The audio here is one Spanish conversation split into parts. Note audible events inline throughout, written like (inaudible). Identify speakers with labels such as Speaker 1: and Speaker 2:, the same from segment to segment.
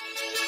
Speaker 1: Bye.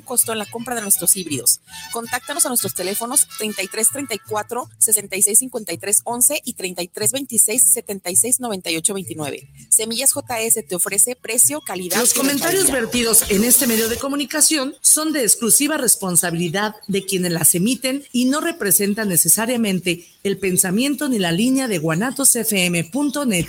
Speaker 1: costo en la compra de nuestros híbridos. Contáctanos a nuestros teléfonos 33 34 66 53 11 y 33 26 76 98 29. Semillas JS te ofrece precio, calidad.
Speaker 2: Los comentarios vertidos en este medio de comunicación son de exclusiva responsabilidad de quienes las emiten y no representan necesariamente el pensamiento ni la línea de guanatosfm.net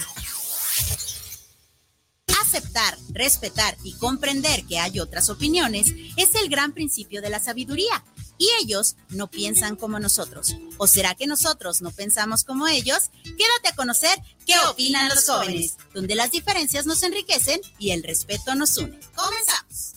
Speaker 3: aceptar, respetar y comprender que hay otras opiniones es el gran principio de la sabiduría. Y ellos no piensan como nosotros. ¿O será que nosotros no pensamos como ellos? Quédate a conocer qué opinan los jóvenes, donde las diferencias nos enriquecen y el respeto nos une. Comenzamos.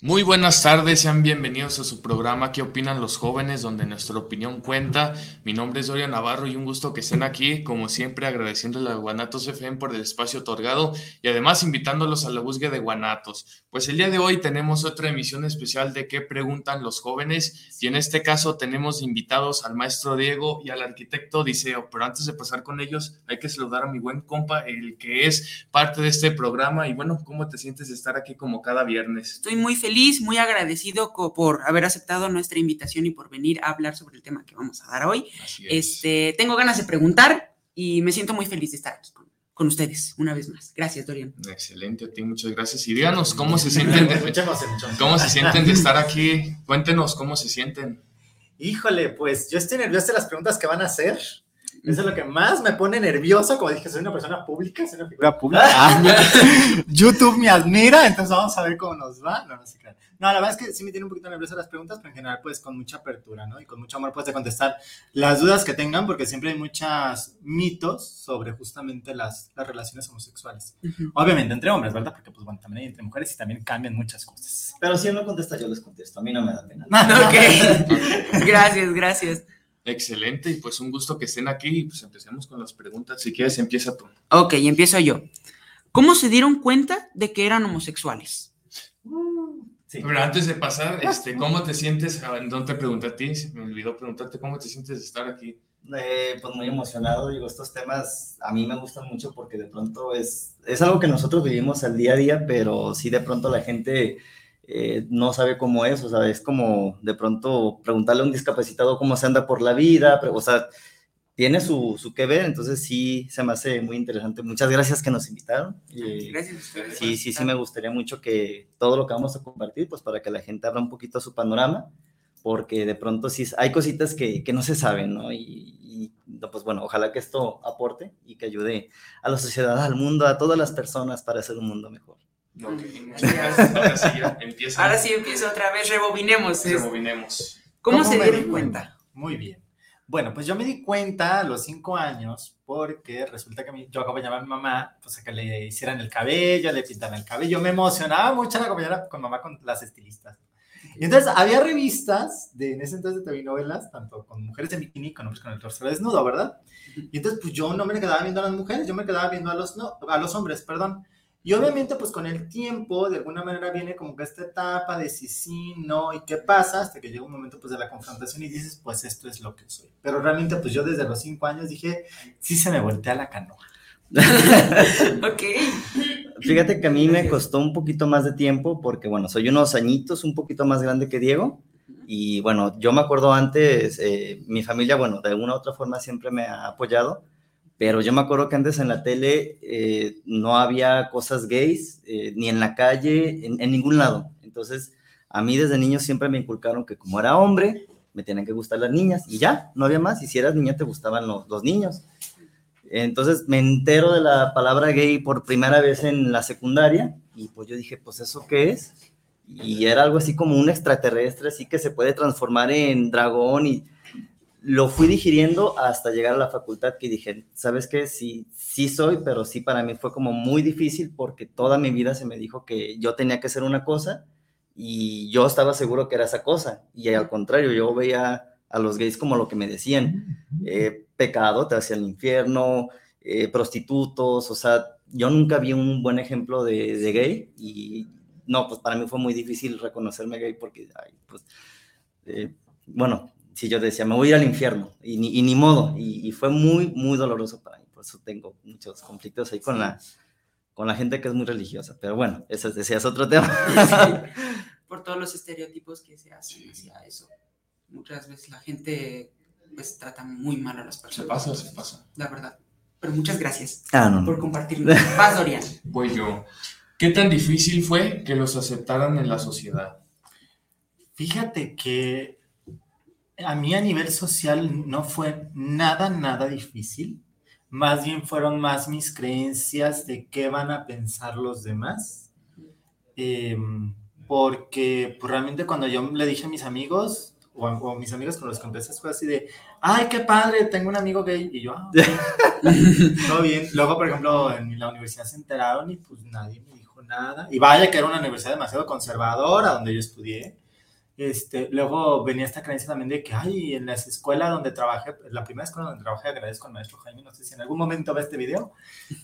Speaker 4: Muy buenas tardes, sean bienvenidos a su programa ¿Qué opinan los jóvenes? donde nuestra opinión cuenta. Mi nombre es Doria Navarro y un gusto que estén aquí, como siempre agradeciéndole a Guanatos FM por el espacio otorgado y además invitándolos a la búsqueda de Guanatos. Pues el día de hoy tenemos otra emisión especial de ¿Qué preguntan los jóvenes? Y en este caso tenemos invitados al maestro Diego y al arquitecto Odiseo, pero antes de pasar con ellos hay que saludar a mi buen compa, el que es parte de este programa y bueno, ¿cómo te sientes de estar aquí como cada viernes?
Speaker 5: Estoy muy feliz feliz, muy agradecido por haber aceptado nuestra invitación y por venir a hablar sobre el tema que vamos a dar hoy. Este, tengo ganas de preguntar y me siento muy feliz de estar aquí con, ustedes una vez más. Gracias, Dorian.
Speaker 4: Excelente, a ti muchas gracias. Y díganos cómo se sienten de, cómo se sienten de estar aquí. Cuéntenos cómo se sienten.
Speaker 6: Híjole, pues yo estoy nervioso de las preguntas que van a hacer. Eso es lo que más me pone nervioso. Como dije, soy una persona pública, soy una figura pública. Ah, (laughs) YouTube me admira, entonces vamos a ver cómo nos va. No, no, no, la verdad es que sí me tiene un poquito nervioso las preguntas, pero en general, pues con mucha apertura, ¿no? Y con mucho amor, puedes contestar las dudas que tengan, porque siempre hay muchos mitos sobre justamente las, las relaciones homosexuales. Obviamente entre hombres, ¿verdad? Porque, pues bueno, también hay entre mujeres y también cambian muchas cosas.
Speaker 7: Pero si él no contesta, yo les contesto. A mí no me da pena. (laughs)
Speaker 5: ok. (laughs) gracias, gracias.
Speaker 4: Excelente, y pues un gusto que estén aquí y pues empecemos con las preguntas. Si quieres, empieza tú.
Speaker 5: Ok, empiezo yo. ¿Cómo se dieron cuenta de que eran homosexuales?
Speaker 4: Pero antes de pasar, este, ¿cómo te sientes? Ah, no te pregunté a ti, me olvidó preguntarte cómo te sientes de estar aquí.
Speaker 7: Eh, pues muy emocionado, digo, estos temas a mí me gustan mucho porque de pronto es, es algo que nosotros vivimos al día a día, pero sí de pronto la gente eh, no sabe cómo es, o sea, es como de pronto preguntarle a un discapacitado cómo se anda por la vida, pero, o sea, tiene su, su que ver, entonces sí se me hace muy interesante. Muchas gracias que nos invitaron.
Speaker 5: gracias.
Speaker 7: Sí, sí, sí, me gustaría mucho que todo lo que vamos a compartir, pues para que la gente abra un poquito su panorama, porque de pronto sí hay cositas que, que no se saben, ¿no? Y, y, pues bueno, ojalá que esto aporte y que ayude a la sociedad, al mundo, a todas las personas para hacer un mundo mejor.
Speaker 4: Ahora sí, empieza.
Speaker 5: Ahora sí empieza otra vez, rebobinemos.
Speaker 4: Rebobinemos.
Speaker 5: ¿Cómo, se dieron cuenta?
Speaker 6: Muy bien. Bueno, pues yo me di cuenta a los cinco años porque resulta que yo acompañaba a mi mamá pues a que le hicieran el cabello, le pintaran el cabello. Me emocionaba mucho la acompañar con mamá con las estilistas. Y entonces había revistas de en ese entonces de novelas, tanto con mujeres en bikini como con el torso desnudo, ¿verdad? Y entonces pues yo no me quedaba viendo a las mujeres, yo me quedaba viendo a los, no, a los hombres, perdón. Y obviamente, pues con el tiempo, de alguna manera viene como que esta etapa de si sí, no y qué pasa, hasta que llega un momento pues de la confrontación y dices, pues esto es lo que soy. Pero realmente, pues yo desde los cinco años dije, sí se me voltea la canoa. (laughs)
Speaker 5: ok.
Speaker 7: Fíjate que a mí me costó un poquito más de tiempo porque, bueno, soy unos añitos un poquito más grande que Diego. Y bueno, yo me acuerdo antes, eh, mi familia, bueno, de alguna u otra forma siempre me ha apoyado pero yo me acuerdo que antes en la tele eh, no había cosas gays, eh, ni en la calle, en, ningún lado. Entonces, a mí desde niño siempre me inculcaron que como era hombre, me tenían que gustar las niñas y ya, no había más. Y si eras niña, te gustaban los, los niños. Entonces me entero de la palabra gay por primera vez en la secundaria y pues yo dije, pues eso qué es? Y era algo así como un extraterrestre, así que se puede transformar en dragón y lo fui digiriendo hasta llegar a la facultad que dije, ¿sabes qué? Sí, sí soy, pero sí para mí fue como muy difícil porque toda mi vida se me dijo que yo tenía que ser una cosa y yo estaba seguro que era esa cosa. Y al contrario, yo veía a los gays como lo que me decían, eh, pecado, te hacía el infierno, eh, prostitutos, o sea, yo nunca vi un buen ejemplo de, gay y no, pues para mí fue muy difícil reconocerme gay porque, pues, eh, bueno, si yo decía, me voy a ir al infierno y ni, ni modo, y, fue muy, muy doloroso para mí, por eso tengo muchos conflictos ahí con la, con la gente que es muy religiosa, pero bueno, ese, es otro tema.
Speaker 5: por todos los estereotipos que se hacen hacia eso muchas veces la gente pues trata muy mal a las personas.
Speaker 4: Se pasa, se pasa.
Speaker 5: La verdad. Pero muchas gracias
Speaker 7: ah,
Speaker 5: por compartirlo. Vas, Dorian. (laughs)
Speaker 4: Voy yo. ¿Qué tan difícil fue que los aceptaran en la sociedad?
Speaker 6: Fíjate que a mí a nivel social no fue nada, nada difícil. Más bien fueron más mis creencias de qué van a pensar los demás. Em, porque pues, realmente cuando yo le dije a mis amigos, o, mis amigos con los que empecé fue así de, ay, qué padre, tengo un amigo gay. Y yo, ah, (laughs) todo bien. Luego, por ejemplo, en la universidad se enteraron y pues nadie me dijo nada. Y vaya que era una universidad demasiado conservadora donde yo estudié. Este, luego venía esta creencia también de que, ay, en la escuela donde trabajé, la primera escuela donde trabajé, agradezco al maestro Jaime, no sé si en algún momento ve este video,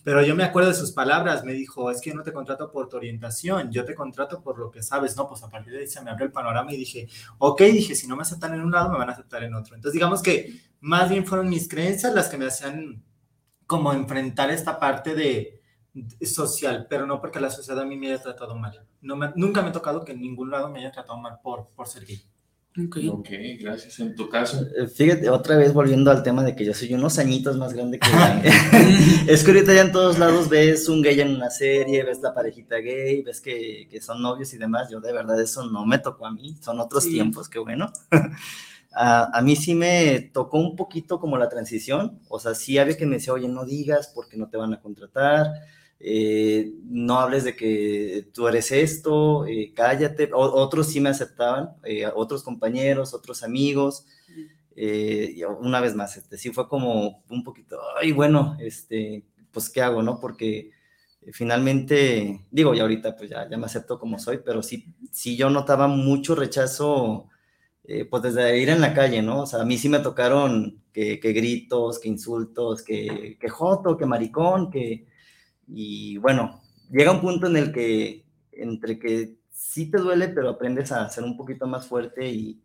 Speaker 6: pero yo me acuerdo de sus palabras, me dijo, es que yo no te contrato por tu orientación, yo te contrato por lo que sabes, no, pues a partir de ahí se me abrió el panorama y dije, ok, dije, si no me aceptan en un lado, me van a aceptar en otro. Entonces, digamos que más bien fueron mis creencias las que me hacían como enfrentar esta parte de, social, pero no porque la sociedad a mí me haya tratado mal. No nunca me ha tocado que en ningún lado me haya tratado mal por, por ser gay.
Speaker 4: Okay. ok, gracias. En tu caso.
Speaker 7: Eh, fíjate, otra vez volviendo al tema de que yo soy unos añitos más grande que (laughs) Es que ahorita ya en todos lados ves un gay en una serie, ves la parejita gay, ves que, que son novios y demás. Yo de verdad eso no me tocó a mí, son otros tiempos, qué bueno. (laughs) a, a, mí sí me tocó un poquito como la transición, o sea, sí había que me decía, oye, no digas porque no te van a contratar eh, no hables de que tú eres esto, eh, cállate. otros sí me aceptaban, eh, otros compañeros, otros amigos. una vez más, este, sí fue como un poquito, ay, bueno, este, pues, ¿qué hago, no? Porque finalmente, digo, ya ahorita pues ya, ya me acepto como soy, pero sí, sí yo notaba mucho rechazo, pues desde ir en la calle, ¿no? O sea, a mí sí me tocaron que, gritos, que insultos, que, que joto, que maricón, que y bueno, llega un punto en el que, entre que sí te duele, pero aprendes a ser un poquito más fuerte y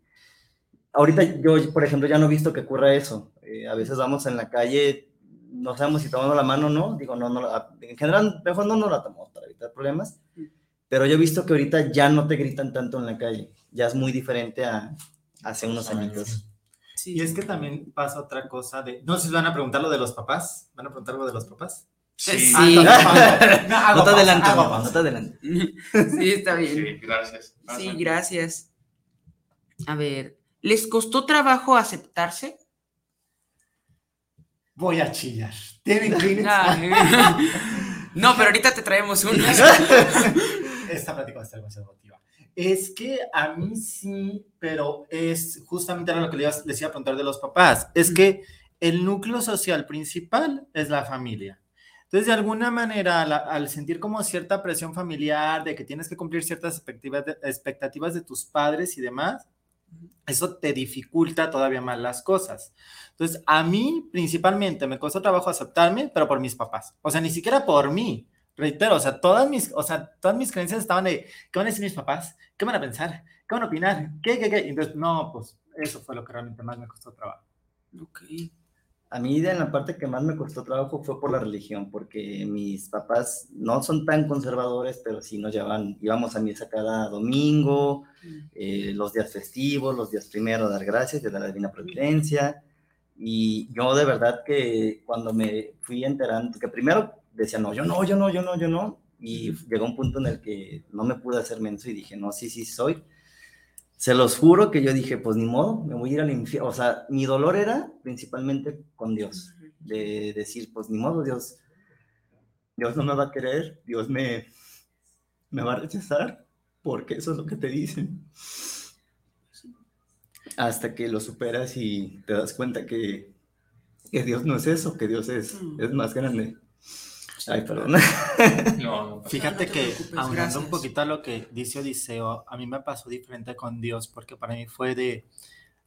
Speaker 7: ahorita yo, por ejemplo, ya no he visto que ocurra eso. Eh, a veces vamos en la calle, no sabemos si tomamos la mano o no, digo, no, no, en general, mejor no nos la tomamos para evitar problemas, pero yo he visto que ahorita ya no te gritan tanto en la calle, ya es muy diferente a hace unos años.
Speaker 6: Sí. Y es que también pasa otra cosa de, no sé si van a preguntar lo de los papás, van a preguntar algo de los papás.
Speaker 5: Sí. Ah,
Speaker 7: no, te adelante, (laughs) no te adelante. (laughs)
Speaker 5: Sí, está bien.
Speaker 4: Sí, gracias.
Speaker 5: Sí, gracias. A ver, ¿les costó trabajo aceptarse?
Speaker 6: Voy a chillar. ¿Tienen (laughs) Kleenex?
Speaker 5: no, pero ahorita te traemos una.
Speaker 6: Esta plática va a estar demasiado emotiva. Es que a mí sí, pero es justamente lo que les iba a preguntar de los papás. Es que el núcleo social principal es la familia. Entonces, de alguna manera, al, sentir como cierta presión familiar de que tienes que cumplir ciertas expectativas de, expectativas de tus padres y demás, eso te dificulta todavía más las cosas. Entonces, a mí principalmente me costó trabajo aceptarme, pero por mis papás. O sea, ni siquiera por mí. Reitero, o sea, todas mis, o sea, todas mis creencias estaban de, ¿qué van a decir mis papás? ¿Qué van a pensar? ¿Qué van a opinar? ¿Qué, qué, qué? Entonces, no, pues eso fue lo que realmente más me costó trabajo.
Speaker 5: Ok
Speaker 7: a mí en la parte que más me costó trabajo fue por la religión, porque mis papás no son tan conservadores, pero sí nos llevaban, íbamos a misa cada domingo, eh, los días festivos, los días primero, dar gracias, de la divina providencia. Y yo de verdad que cuando me fui enterando, que primero decía, no, yo no, yo no, yo no, yo no, y llegó un punto en el que no me pude hacer menso y dije, no, sí, sí soy se los juro que yo dije, pues ni modo, me voy a ir al infierno. O sea, mi dolor era principalmente con Dios. de decir, pues ni modo, Dios, Dios no me va a querer, Dios me, me va a rechazar, porque eso es lo que te dicen. Hasta que lo superas y te das cuenta que, que Dios no es eso, que Dios es, mm. es más grande. Ay, perdón. (laughs)
Speaker 6: Fíjate que, aunando un poquito a lo que dice Odiseo, a mí me pasó diferente con Dios, porque para mí fue de,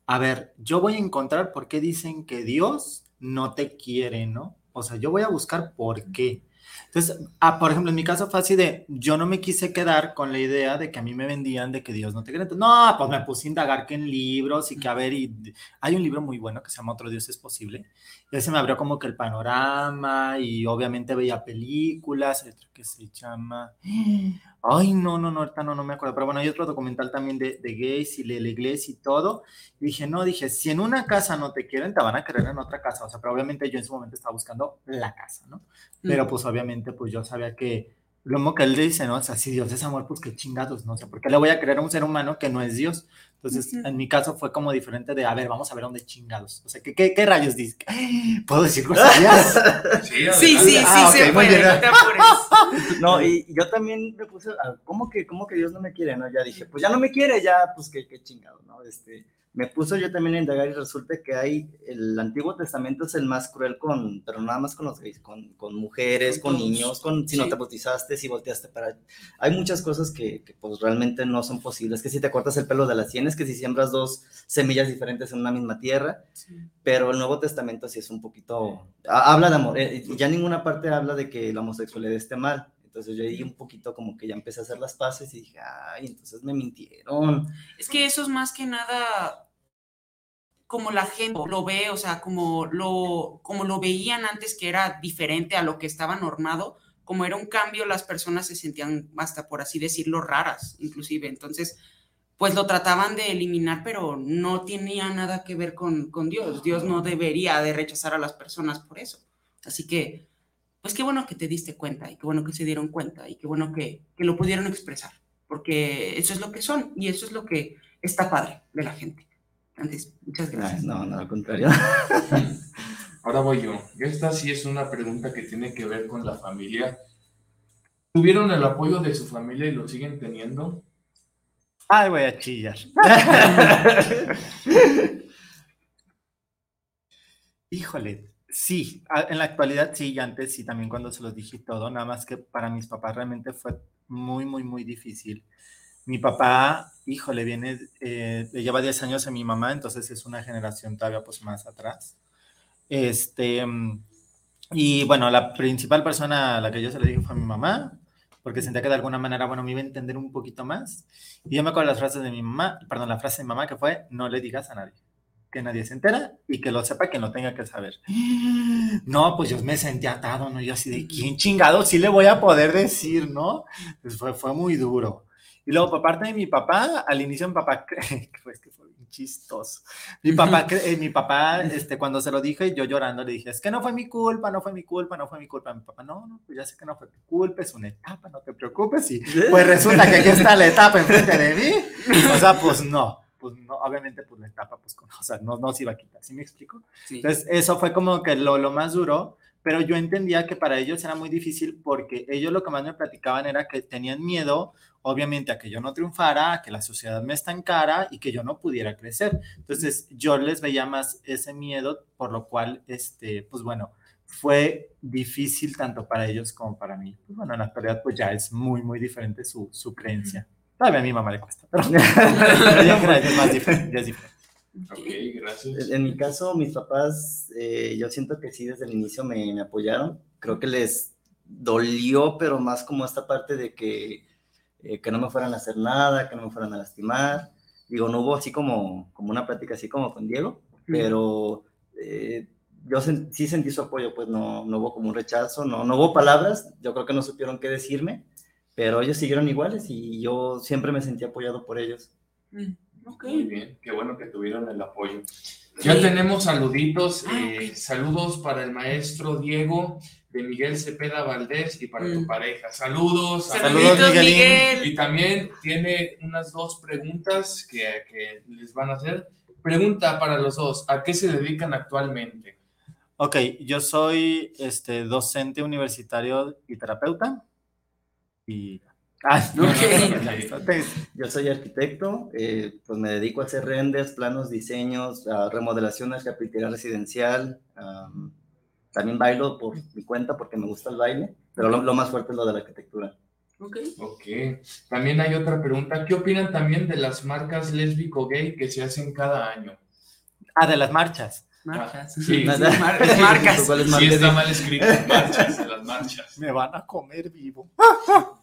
Speaker 6: a ver, yo voy a encontrar por qué dicen que Dios no te quiere, ¿no? O sea, yo voy a buscar por qué. Entonces, ah, por ejemplo, en mi caso fue así de, yo no me quise quedar con la idea de que a mí me vendían de que Dios no te quiere. No, pues me puse a indagar que en libros y que a ver, y hay un libro muy bueno que se llama Otro Dios es posible. Y ese me abrió como que el panorama y obviamente veía películas, otro que se llama... Ay, no, no, no, ahorita no, no me acuerdo. Pero bueno, hay otro documental también de, de gays y de la iglesia y todo. Y dije, no, dije, si en una casa no te quieren, te van a querer en otra casa. O sea, pero obviamente yo en ese momento estaba buscando la casa, ¿no? Pero pues obviamente, pues yo sabía que lo mismo que él dice, ¿no? O sea, si Dios es amor, pues qué chingados, ¿no? O sea, ¿por qué le voy a creer a un ser humano que no es Dios? Entonces, en mi caso fue como diferente de, a ver, vamos a ver dónde chingados. O sea, ¿qué, qué, rayos dice? (laughs) ¿Puedo decir cosas (laughs)
Speaker 5: Sí, sí, sí, ah, sí,
Speaker 7: no, (laughs) y yo también me puse, ¿cómo que, cómo que Dios no me quiere? No, ya dije, pues ya no me quiere, ya, pues qué, qué chingado, ¿no? Este, me puso yo también a indagar y resulta que hay, el Antiguo Testamento es el más cruel con, pero nada más con los gays, con, con mujeres, con, niños, con si no te bautizaste, si volteaste para... Hay muchas cosas que, que, pues realmente no son posibles, que si te cortas el pelo de las sienes, que si siembras dos semillas diferentes en una misma tierra, pero el Nuevo Testamento sí es un poquito... Habla de amor, eh, ya ninguna parte habla de que la homosexualidad esté mal, entonces yo ahí un poquito como que ya empecé a hacer las paces y dije, ay, entonces me mintieron.
Speaker 5: Es que eso es más que nada como la gente lo ve, o sea, como lo, como lo veían antes que era diferente a lo que estaba normado, como era un cambio, las personas se sentían hasta por así decirlo raras, inclusive. Entonces, pues lo trataban de eliminar, pero no tenía nada que ver con, con Dios. Dios no debería de rechazar a las personas por eso. Así que pues qué bueno que te diste cuenta y qué bueno que se dieron cuenta y qué bueno que, que lo pudieron expresar, porque eso es lo que son y eso es lo que está padre de la gente. Antes, muchas gracias.
Speaker 7: No, no, al contrario. (laughs)
Speaker 4: Ahora voy yo. Esta sí es una pregunta que tiene que ver con la familia. ¿Tuvieron el apoyo de su familia y lo siguen teniendo?
Speaker 6: Ay, voy a chillar. (laughs) Híjole, Sí, en la actualidad sí, y antes sí, también cuando se los dije todo, nada más que para mis papás realmente fue muy, muy, muy difícil. Mi papá, híjole, viene, eh, lleva 10 años a mi mamá, entonces es una generación todavía pues más atrás. Este, y bueno, la principal persona a la que yo se le dije fue a mi mamá, porque sentía que de alguna manera, bueno, me iba a entender un poquito más. Y yo me acuerdo las frases de mi mamá, perdón, la frase de mi mamá que fue, no le digas a nadie que nadie se entera y que lo sepa que no tenga que saber. No, pues yo me sentí atado, ¿no? Yo así de, ¿quién chingado sí le voy a poder decir, no? Pues fue, fue muy duro. Y luego, por parte de mi papá, al inicio mi papá, (laughs) que fue bien chistoso. Mi papá, (laughs) eh, mi papá, este, cuando se lo dije, yo llorando le dije, es que no fue mi culpa, no fue mi culpa, no fue mi culpa. Mi papá, no, no, pues ya sé que no fue tu culpa, es una etapa, no te preocupes. Y (laughs) pues resulta que aquí está la etapa enfrente de mí. O sea, pues no pues no, obviamente pues la etapa, pues, o sea, no, no se iba a quitar, ¿sí me explico? Entonces, eso fue como que lo, lo más duro, pero yo entendía que para ellos era muy difícil porque ellos lo que más me platicaban era que tenían miedo, obviamente, a que yo no triunfara, a que la sociedad me estancara y que yo no pudiera crecer. Entonces, yo les veía más ese miedo, por lo cual, este, pues bueno, fue difícil tanto para ellos como para mí. Pues bueno, en la actualidad, pues ya es muy, muy diferente su, su creencia. Todavía a mi mamá le cuesta, pero, (laughs) es más diferente, es diferente.
Speaker 4: Ok, gracias.
Speaker 7: En mi caso, mis papás, eh, yo siento que sí, desde el inicio me, me, apoyaron. Creo que les dolió, pero más como esta parte de que, eh, que no me fueran a hacer nada, que no me fueran a lastimar. Digo, no hubo así como, como una plática así como con Diego, pero eh, yo sí sentí su apoyo, pues no, no hubo como un rechazo, no, no hubo palabras, yo creo que no supieron qué decirme, pero ellos siguieron iguales y yo siempre me sentí apoyado por ellos.
Speaker 4: Mm, Muy bien, qué bueno que tuvieron el apoyo. Ya tenemos saluditos, ah, eh, saludos para el maestro Diego de Miguel Cepeda Valdés y para tu mm. pareja. Saludos.
Speaker 5: Saludos, Miguel.
Speaker 4: Y también tiene unas dos preguntas que, que les van a hacer. Pregunta para los dos, ¿a qué se dedican actualmente?
Speaker 6: Ok, yo soy este, docente universitario y terapeuta. Y. Ah,
Speaker 7: Yo soy arquitecto, eh, pues me dedico a hacer renders, planos, diseños, a remodelaciones, carpintería residencial. también bailo por mi cuenta porque me gusta el baile, pero lo, más fuerte es lo de la arquitectura.
Speaker 4: Ok. Ok. También hay otra pregunta. ¿Qué opinan también de las marcas lésbico-gay que se hacen cada año?
Speaker 6: Ah, de las marchas.
Speaker 5: Marchas.
Speaker 4: Sí, (laughs)
Speaker 5: marcas.
Speaker 4: Sí, está mal escrito. Marchas, las marchas.
Speaker 6: Me van a comer vivo.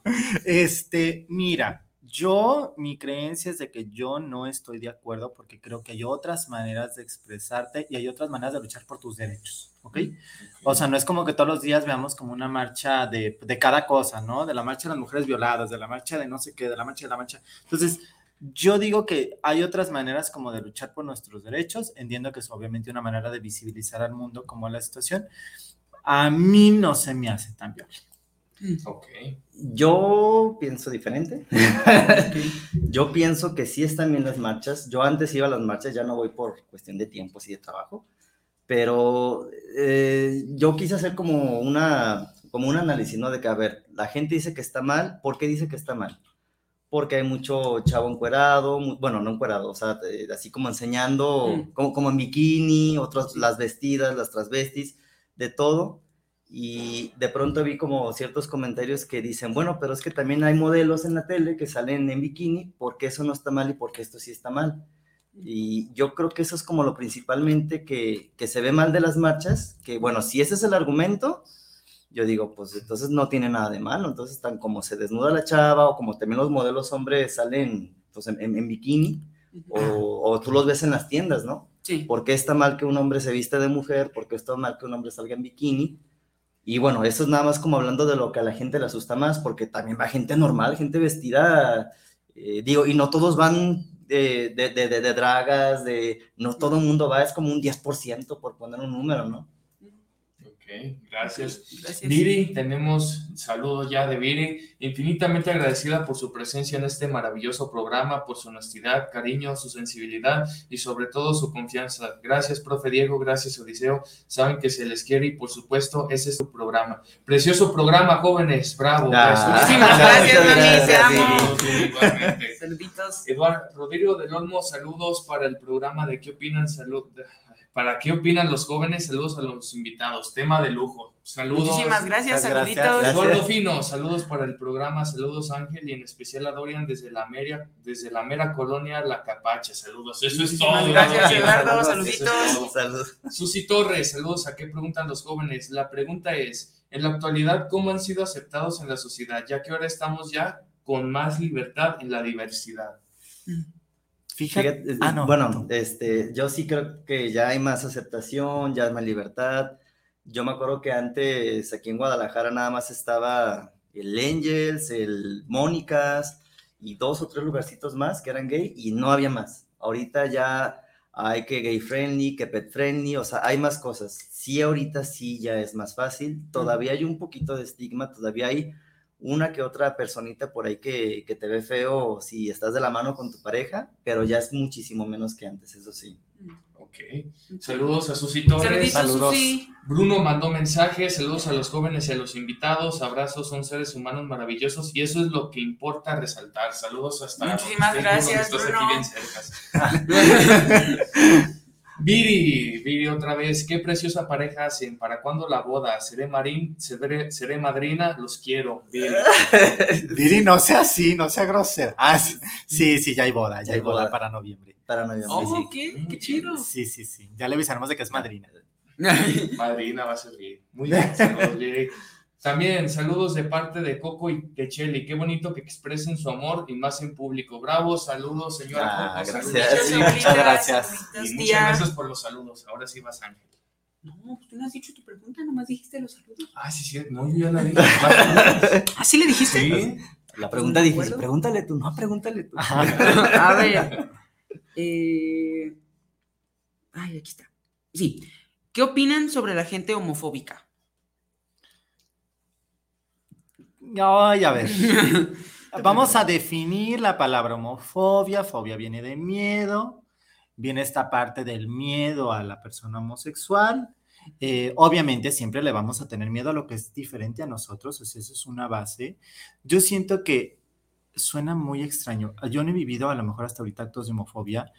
Speaker 6: (laughs) este, mira, yo, mi creencia es de que yo no estoy de acuerdo porque creo que hay otras maneras de expresarte y hay otras maneras de luchar por tus derechos, ¿ok? O sea, no es como que todos los días veamos como una marcha de, de cada cosa, ¿no? De la marcha de las mujeres violadas, de la marcha de no sé qué, de la marcha de la marcha. Entonces, yo digo que hay otras maneras como de luchar por nuestros derechos. Entiendo que es obviamente una manera de visibilizar al mundo como la situación. A mí no se me hace tan viable.
Speaker 7: Mm. Ok. Yo pienso diferente. (laughs) Yo pienso que sí están bien las marchas. Yo antes iba a las marchas, ya no voy por cuestión de tiempo y de trabajo. Pero eh, yo quise hacer como una como un análisis, ¿no? De que, a ver, la gente dice que está mal, ¿por qué dice que está mal? porque hay mucho chavo encuerado, bueno, no encuerado, o sea, así como enseñando, mm. como, como en bikini, otros las vestidas, las transvestis, de todo. Y de pronto vi como ciertos comentarios que dicen, bueno, pero es que también hay modelos en la tele que salen en bikini, porque eso no está mal y porque esto sí está mal. Y yo creo que eso es como lo principalmente que, que se ve mal de las marchas, que bueno, si ese es el argumento, yo digo, pues entonces no tiene nada de malo, entonces tan como se desnuda la chava o como también los modelos hombres salen pues en, bikini o, tú los ves en las tiendas, ¿no? Sí. ¿Por qué está mal que un hombre se viste de mujer? ¿Por qué está mal que un hombre salga en bikini? Y bueno, eso es nada más como hablando de lo que a la gente le asusta más, porque también va gente normal, gente vestida, eh, digo, y no todos van de, de, de, de, dragas, de, no todo el mundo va, es como un 10% por poner un número, ¿no?
Speaker 4: Gracias. gracias. Viri, tenemos saludos ya de Viri, infinitamente agradecida por su presencia en este maravilloso programa, por su honestidad, cariño, su sensibilidad y sobre todo su confianza. Gracias, profe Diego, gracias, Odiseo. Saben que se les quiere y por supuesto ese es su programa. Precioso programa, jóvenes, bravo.
Speaker 5: Muchísimas gracias,
Speaker 4: Saluditos. Eduardo Rodrigo del Olmo, saludos para el programa de ¿Qué opinan? Salud ¿Para qué opinan los jóvenes? Saludos a los invitados. Tema de lujo. Saludos.
Speaker 5: Muchísimas gracias, saluditos.
Speaker 4: Eduardo Fino, saludos para el programa. Saludos, Ángel, y en especial a Dorian desde la mera, desde la mera colonia La Capacha. Saludos. Eso es todo.
Speaker 5: Gracias, Eduardo. Saluditos.
Speaker 4: Saludos. Susi Torres, saludos. ¿A qué preguntan los jóvenes? La pregunta es: en la actualidad, ¿cómo han sido aceptados en la sociedad? Ya que ahora estamos ya con más libertad en la diversidad.
Speaker 7: Mm. Fíjate, ah, bueno, este, yo sí creo que ya hay más aceptación, ya hay más libertad. Yo me acuerdo que antes aquí en Guadalajara nada más estaba el Angels, el Mónicas y dos o tres lugarcitos más que eran gay y no había más. Ahorita ya hay que gay friendly, que pet friendly, o sea, hay más cosas. Sí, ahorita sí ya es más fácil. Todavía hay un poquito de estigma, todavía hay una que otra personita por ahí que, te ve feo si estás de la mano con tu pareja, pero ya es muchísimo menos que antes, eso sí.
Speaker 4: Ok. Saludos a Susi Torres. Saludos. Bruno mandó mensajes. Saludos a los jóvenes y a los invitados. Abrazos, son seres humanos maravillosos y eso es lo que importa resaltar. Saludos hasta.
Speaker 5: Muchísimas gracias, Bruno. (laughs) (laughs)
Speaker 4: Viri, Viri otra vez, qué preciosa pareja hacen. ¿Para cuándo la boda? ¿Seré marín? ¿Seré, seré madrina? Los quiero, Viri. (laughs)
Speaker 6: Viri, no sea así, no sea grosero. Ah, sí, sí, ya hay boda, ya hay boda, para noviembre.
Speaker 7: Para noviembre.
Speaker 5: Oh, ¿qué? Qué chido.
Speaker 6: Sí, sí, sí. Ya le avisaremos de que es madrina. (laughs)
Speaker 4: madrina va a ser Viri. Muy bien, saludos, (laughs) Viri. También saludos de parte de Coco y Techeli. Qué bonito que expresen su amor y más en público. Bravo, saludos, señora
Speaker 6: ah, Gracias. muchas gracias.
Speaker 4: Y muchas gracias por los saludos. Ahora sí vas, Ángel.
Speaker 5: No, pues tú no has dicho tu pregunta, nomás dijiste los saludos.
Speaker 4: Ah, sí, sí. No, yo ya la dije.
Speaker 5: ¿Así le dijiste?
Speaker 7: Sí. La pregunta dije, pregúntale tú. No, pregúntale tú. (laughs)
Speaker 5: A ver. Eh... Ay, aquí está. Sí. ¿Qué opinan sobre la gente homofóbica?
Speaker 6: Ay, a ver. Vamos a definir la palabra homofobia. Fobia viene de miedo. Viene esta parte del miedo a la persona homosexual. Eh, obviamente siempre le vamos a tener miedo a lo que es diferente a nosotros, eso es una base. Yo siento que suena muy extraño. Yo no he vivido a lo mejor hasta ahorita actos de homofobia,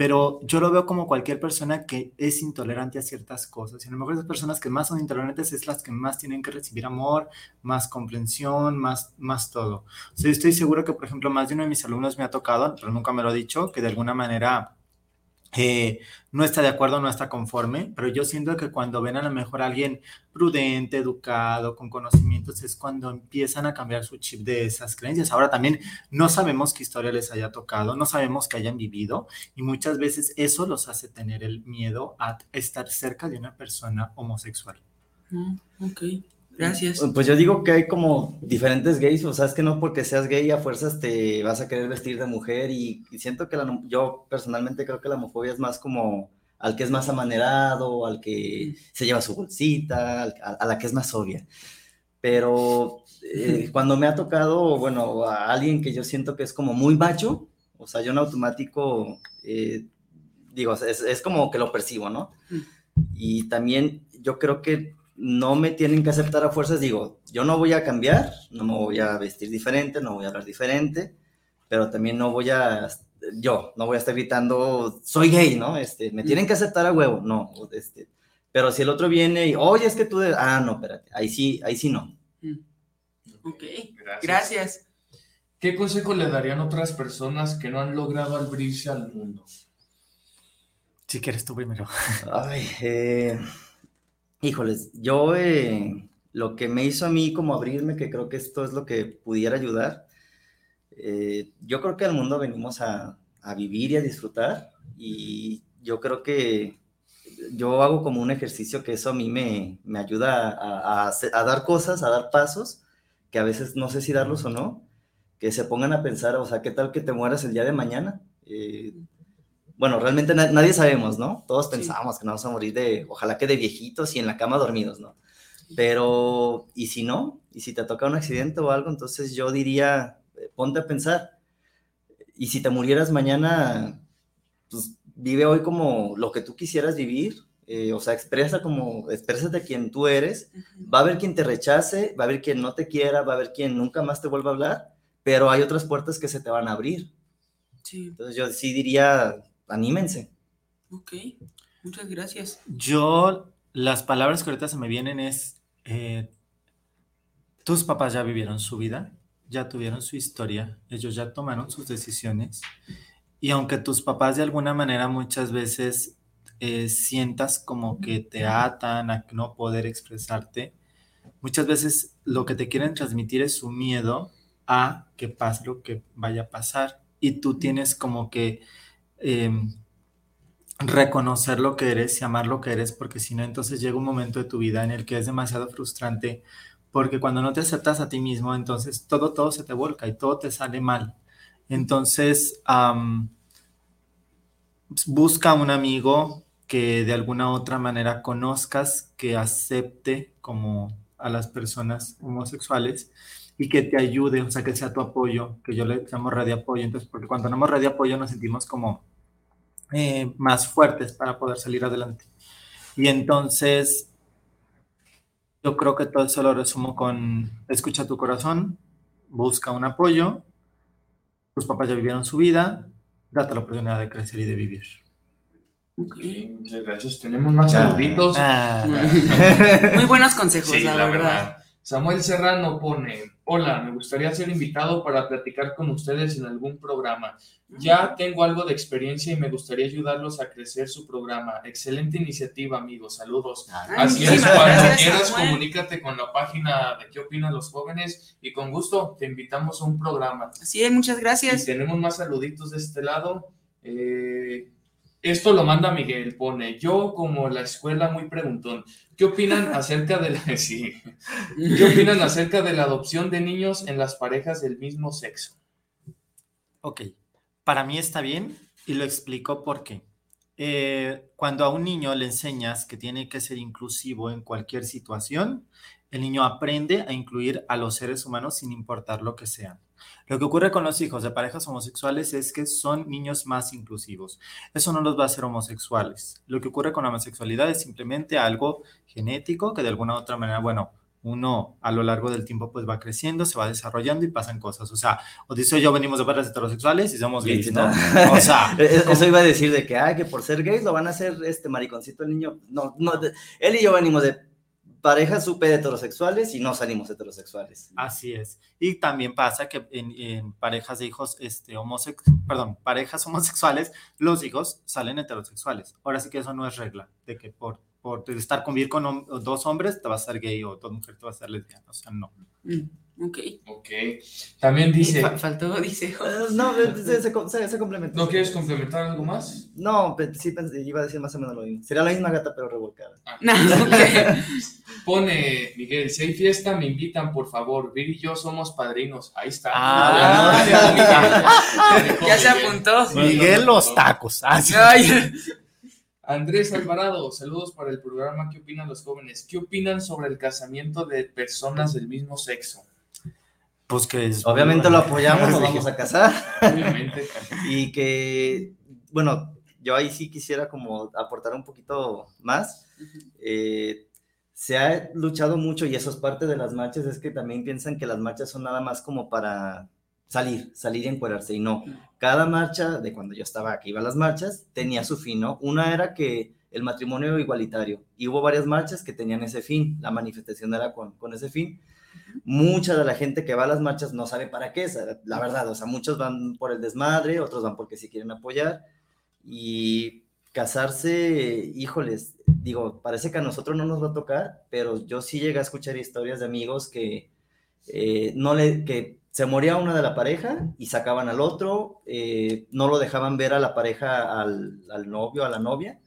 Speaker 6: pero yo lo veo como cualquier persona que es intolerante a ciertas cosas. Y a lo mejor las personas que más son intolerantes es las que más tienen que recibir amor, más comprensión, más, más todo. O sea, estoy seguro que, por ejemplo, más de uno de mis alumnos me ha tocado, pero nunca me lo ha dicho, que de alguna manera eh, no está de acuerdo, no está conforme, pero yo siento que cuando ven a lo mejor a alguien prudente, educado, con conocimientos, es cuando empiezan a cambiar su chip de esas creencias. Ahora también no sabemos qué historia les haya tocado, no sabemos qué hayan vivido y muchas veces eso los hace tener el miedo a estar cerca de una persona homosexual.
Speaker 5: Ok. Gracias.
Speaker 7: Pues yo digo que hay como diferentes gays, o sea, es que no porque seas gay a fuerzas te vas a querer vestir de mujer y, siento que la, yo personalmente creo que la homofobia es más como al que es más amanerado, al que se lleva su bolsita, a, la que es más obvia. Pero eh, (laughs) cuando me ha tocado, bueno, a alguien que yo siento que es como muy macho, o sea, yo en automático, eh, digo, es, es como que lo percibo, ¿no? Y también yo creo que no me tienen que aceptar a fuerzas, digo, yo no voy a cambiar, no me voy a vestir diferente, no voy a hablar diferente, pero también no voy a, yo, no voy a estar gritando, soy gay, ¿no? Este, me tienen que aceptar a huevo, no, este, pero si el otro viene y, oye, es que tú, ah, no, espérate, ahí sí, ahí sí no.
Speaker 5: Mm. Ok, gracias.
Speaker 4: ¿Qué consejo le darían otras personas que no han logrado abrirse al mundo?
Speaker 6: Si quieres tú primero.
Speaker 7: Ay, eh Híjoles, yo eh, lo que me hizo a mí como abrirme, que creo que esto es lo que pudiera ayudar, eh, yo creo que al mundo venimos a, vivir y a disfrutar y yo creo que yo hago como un ejercicio que eso a mí me, ayuda a, dar cosas, a dar pasos, que a veces no sé si darlos o no, que se pongan a pensar, o sea, ¿qué tal que te mueras el día de mañana? Eh, bueno, realmente nadie sabemos, ¿no? Todos pensábamos que nos vamos a morir de, ojalá que de viejitos y en la cama dormidos, ¿no? Pero, ¿y si no? ¿Y si te toca un accidente o algo? Entonces yo diría, eh, ponte a pensar, y si te murieras mañana, pues vive hoy como lo que tú quisieras vivir, eh, o sea, expresa como, exprésate quien tú eres, va a haber quien te rechace, va a haber quien no te quiera, va a haber quien nunca más te vuelva a hablar, pero hay otras puertas que se te van a abrir. Sí. Entonces yo sí diría, anímense.
Speaker 5: Ok, muchas gracias.
Speaker 6: Yo, las palabras que ahorita se me vienen es, eh, tus papás ya vivieron su vida, ya tuvieron su historia, ellos ya tomaron sus decisiones. Y aunque tus papás de alguna manera muchas veces eh, sientas como que te atan a no poder expresarte, muchas veces lo que te quieren transmitir es su miedo a que pase lo que vaya a pasar. Y tú tienes como que Em, reconocer lo que eres y amar lo que eres, porque si no, entonces llega un momento de tu vida en el que es demasiado frustrante, porque cuando no te aceptas a ti mismo, entonces todo, todo se te vuelca y todo te sale mal. Entonces, busca un amigo que de alguna otra manera conozcas, que acepte como a las personas homosexuales y que te ayude, o sea, que sea tu apoyo, que yo le llamo red apoyo, entonces, porque cuando tenemos red de apoyo nos sentimos como eh, más fuertes para poder salir adelante. Y entonces, yo creo que todo eso lo resumo con escucha tu corazón, busca un apoyo, tus papás ya vivieron su vida, date la oportunidad de crecer y de vivir.
Speaker 4: muchas gracias. Tenemos más saluditos.
Speaker 5: Ah. (laughs) Muy buenos consejos, la, verdad.
Speaker 4: Samuel Serrano pone, hola, me gustaría ser invitado para platicar con ustedes en algún programa. Ya tengo algo de experiencia y me gustaría ayudarlos a crecer su programa. Excelente iniciativa, amigos. Saludos. Así es, cuando quieras, comunícate con la página de qué opinan los jóvenes y con gusto te invitamos a un programa.
Speaker 5: Así es, muchas gracias.
Speaker 4: Y tenemos más saluditos de este lado. Eh, esto lo manda Miguel, pone, yo como la escuela muy preguntón, ¿qué opinan acerca de la, (laughs) sí, ¿qué opinan acerca de la adopción de niños en las parejas del mismo sexo?
Speaker 6: Ok, para mí está bien y lo explico por qué. Eh, cuando a un niño le enseñas que tiene que ser inclusivo en cualquier situación, El niño aprende a incluir a los seres humanos sin importar lo que sean. Lo que ocurre con los hijos de parejas homosexuales es que son niños más inclusivos. Eso no los va a hacer homosexuales. Lo que ocurre con la homosexualidad es simplemente algo genético que de alguna u otra manera, bueno, uno a lo largo del tiempo pues va creciendo, se va desarrollando y pasan cosas. O sea, Odiseo y yo venimos de padres heterosexuales y somos gays, ¿no?
Speaker 7: O sea, (laughs) eso iba a decir de que, ay, que por ser gays lo van a hacer este mariconcito el niño. No, no, él y yo venimos de parejas súper heterosexuales y no salimos heterosexuales.
Speaker 6: Así es. Y también pasa que en, parejas de hijos este, homosexuales, perdón, parejas homosexuales, los hijos salen heterosexuales. Ahora sí que eso no es regla, de que por por estar convivir con dos hombres te vas a ser gay o dos mujeres te vas a ser lesbiana. O sea, no.
Speaker 5: Mm, ok.
Speaker 4: Ok. También dice.
Speaker 5: faltó, (laughs) dice. Eh,
Speaker 7: no, se, se, se, complementa.
Speaker 4: ¿No quieres complementar algo más?
Speaker 7: No, sí, iba a decir más o menos lo mismo. Sería la misma gata, pero revolcada. Ah. (laughs)
Speaker 4: Pone Miguel, si hay fiesta, me invitan, por favor. Vir y yo somos padrinos. Ahí está.
Speaker 5: Ah, (laughs) ya, se apuntó.
Speaker 6: Miguel los tacos. Ah,
Speaker 4: Andrés Alvarado, saludos para el programa. ¿Qué opinan los jóvenes? ¿Qué opinan sobre el casamiento de personas del mismo sexo?
Speaker 6: Pues que
Speaker 7: Obviamente lo apoyamos, nos vamos a casar. Obviamente. (laughs) y que, bueno, yo ahí sí quisiera como aportar un poquito más. Eh, se ha luchado mucho y eso es parte de las marchas, es que también piensan que las marchas son nada más como para salir, salir y encuadrarse. Y no, cada marcha, de cuando yo estaba aquí, iba a las marchas, tenía su fin, ¿no? Una era que el matrimonio igualitario, y hubo varias marchas que tenían ese fin, la manifestación era con, con ese fin. Mucha de la gente que va a las marchas no sabe para qué, la verdad, o sea, muchos van por el desmadre, otros van porque sí quieren apoyar, y casarse, híjoles, digo, parece que a nosotros no nos va a tocar, pero yo sí llegué a escuchar historias de amigos que eh, no le, que se moría una de la pareja y sacaban al otro, eh, no lo dejaban ver a la pareja, al, novio, a la novia.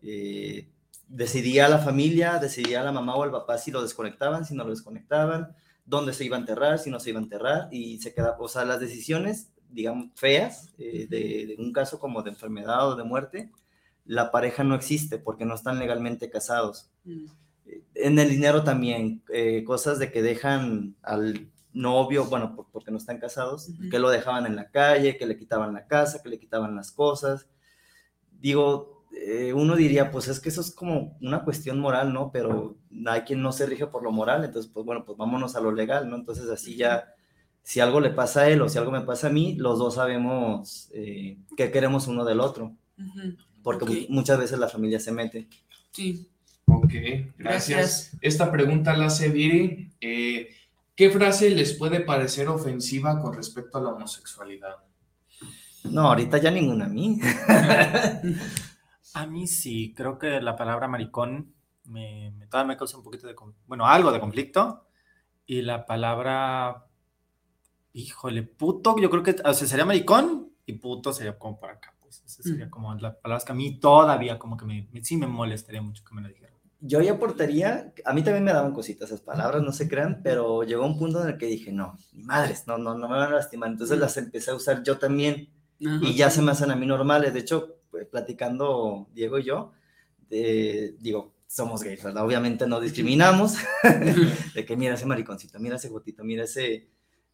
Speaker 7: Eh, decidía la familia, decidía la mamá o el papá si lo desconectaban, si no lo desconectaban, dónde se iba a enterrar, si no se iba a enterrar, y se quedaba, o sea, las decisiones, digamos, feas, eh, de, un caso como de enfermedad o de muerte, la pareja no existe porque no están legalmente casados. Mm. En el dinero también, cosas de que dejan al novio, bueno, porque no están casados, que lo dejaban en la calle, que le quitaban la casa, que le quitaban las cosas. Digo, eh, uno diría, pues es que eso es como una cuestión moral, ¿no? Pero hay quien no se rige por lo moral, entonces, pues bueno, pues vámonos a lo legal, ¿no? Entonces así ya, si algo le pasa a él o si algo me pasa a mí, los dos sabemos eh, que queremos uno del otro, porque muchas veces la familia se mete.
Speaker 5: Sí.
Speaker 4: Ok, gracias. Esta pregunta la hace Viri. Eh, ¿Qué frase les puede parecer ofensiva con respecto a la homosexualidad?
Speaker 7: No, ahorita ya ninguna a mí. (laughs)
Speaker 6: a mí sí, creo que la palabra maricón me, me, todavía me causa un poquito de, bueno, algo de conflicto. Y la palabra, híjole, puto, yo creo que, o sea, sería maricón y puto sería como por acá. Pues, sería como las palabras que a mí todavía como que me, sí me molestaría mucho que me lo dijeran
Speaker 7: yo ya aportaría, a mí también me daban cositas esas palabras, no se crean, pero llegó un punto en el que dije, no, ni madres, no, no, no me van a lastimar. Entonces las empecé a usar yo también y ya se me hacen a mí normales. De hecho, pues, platicando Diego y yo, digo, somos gays, ¿verdad? Obviamente no discriminamos, (laughs) de que mira ese mariconcito, mira ese gotito, mira ese,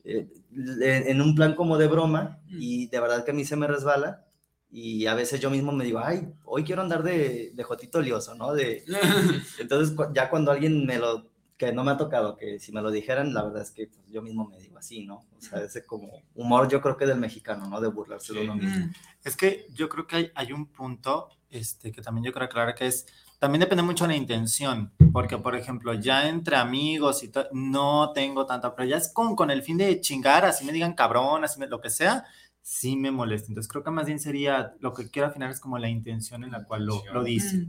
Speaker 7: eh, en un plan como de broma, y de verdad que a mí se me resbala, y a veces yo mismo me digo, ay, hoy quiero andar de, de jotito lioso, ¿no? De, (laughs) entonces ya cuando alguien me lo, que no me ha tocado, que si me lo dijeran, la verdad es que pues, yo mismo me digo así, ¿no? O sea, ese como humor yo creo que del mexicano, ¿no? De burlarse de uno mismo. Mm.
Speaker 6: Es que yo creo que hay, hay un punto este, que también yo creo aclarar que es, también depende mucho de la intención, porque por ejemplo, ya entre amigos y todo, no tengo tanta, pero ya es con, con el fin de chingar, así me digan cabrón, así me, lo que sea, sí me molesta. Entonces creo que más bien sería, lo que quiero afinar es como la intención en la cual lo, lo dice.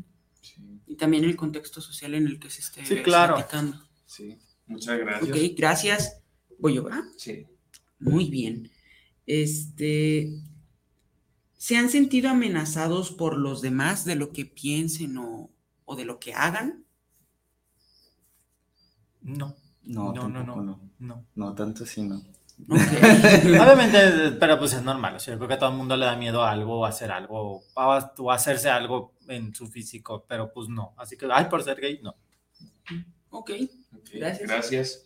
Speaker 5: Y también el contexto social en el que se esté
Speaker 6: sí, claro.
Speaker 4: Sí, muchas gracias.
Speaker 5: Ok, gracias. Voy yo, ¿verdad?
Speaker 4: Sí.
Speaker 5: Muy bien. Este, ¿se han sentido amenazados por los demás de lo que piensen o, o de lo que hagan?
Speaker 7: No. No, no, no, no, no. No, tanto sí, no. (laughs)
Speaker 6: Obviamente, pero pues es normal. O sea, yo creo que a todo el mundo le da miedo a algo, o hacer algo, o hacerse algo en su físico, pero pues no. Así que, ay, por ser gay, no.
Speaker 5: Ok.
Speaker 4: Gracias. Gracias.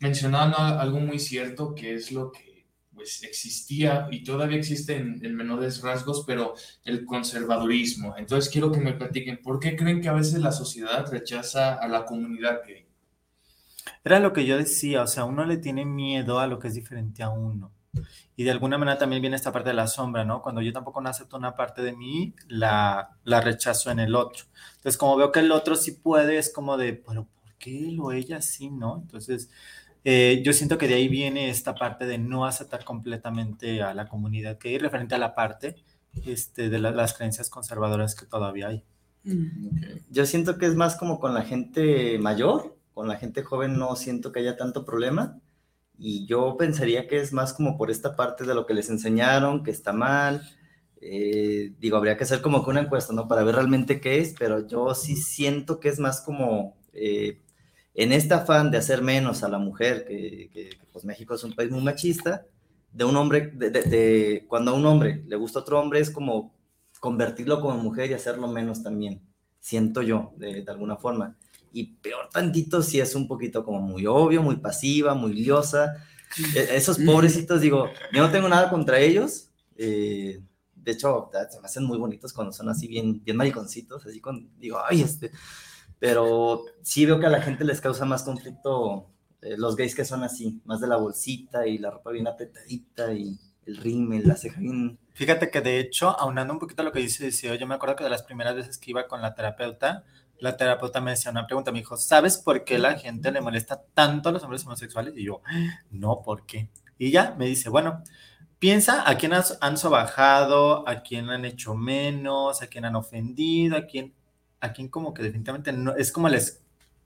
Speaker 4: Mencionando algo muy cierto que es lo que pues existía y todavía existe en, menores rasgos, pero el conservadurismo. Entonces quiero que me platiquen, ¿por qué creen que a veces la sociedad rechaza a la comunidad gay?
Speaker 6: Era lo que yo decía, o sea, uno le tiene miedo a lo que es diferente a uno. Y de alguna manera también viene esta parte de la sombra, ¿no? Cuando yo tampoco no acepto una parte de mí, la, la rechazo en el otro. Entonces, como veo que el otro sí puede, es como de, pero ¿por qué lo ella sí, no? Entonces, eh, yo siento que de ahí viene esta parte de no aceptar completamente a la comunidad que hay referente a la parte este, de las creencias conservadoras que todavía hay.
Speaker 7: Mm. Yo siento que es más como con la gente mayor, con la gente joven no siento que haya tanto problema y yo pensaría que es más como por esta parte de lo que les enseñaron, que está mal. Eh, digo, habría que hacer como que una encuesta, ¿no? Para ver realmente qué es, pero yo sí siento que es más como eh, en este afán de hacer menos a la mujer, que, pues México es un país muy machista, de un hombre, de, cuando a un hombre le gusta otro hombre, es como convertirlo como mujer y hacerlo menos también, siento yo, de, alguna forma. Y peor tantito si es un poquito como muy obvio, muy pasiva, muy liosa. E, esos pobrecitos, digo, yo no tengo nada contra ellos. Eh, de hecho, se me hacen muy bonitos cuando son así bien, bien mariconcitos, así con, digo, ay, este, pero sí veo que a la gente les causa más conflicto eh, los gays que son así, más de la bolsita y la ropa bien apretadita y el rímel, la ceja bien...
Speaker 6: Fíjate que de hecho, aunando un poquito lo que dice yo me acuerdo que de las primeras veces que iba con la terapeuta, la terapeuta me decía una pregunta, me dijo, ¿sabes por qué la gente le molesta tanto a los hombres homosexuales? Y yo, no, ¿por qué? Y ya me dice, bueno, piensa a quién han sobajado, a quién han hecho menos, a quién han ofendido, a quién a quien como que definitivamente no, es como el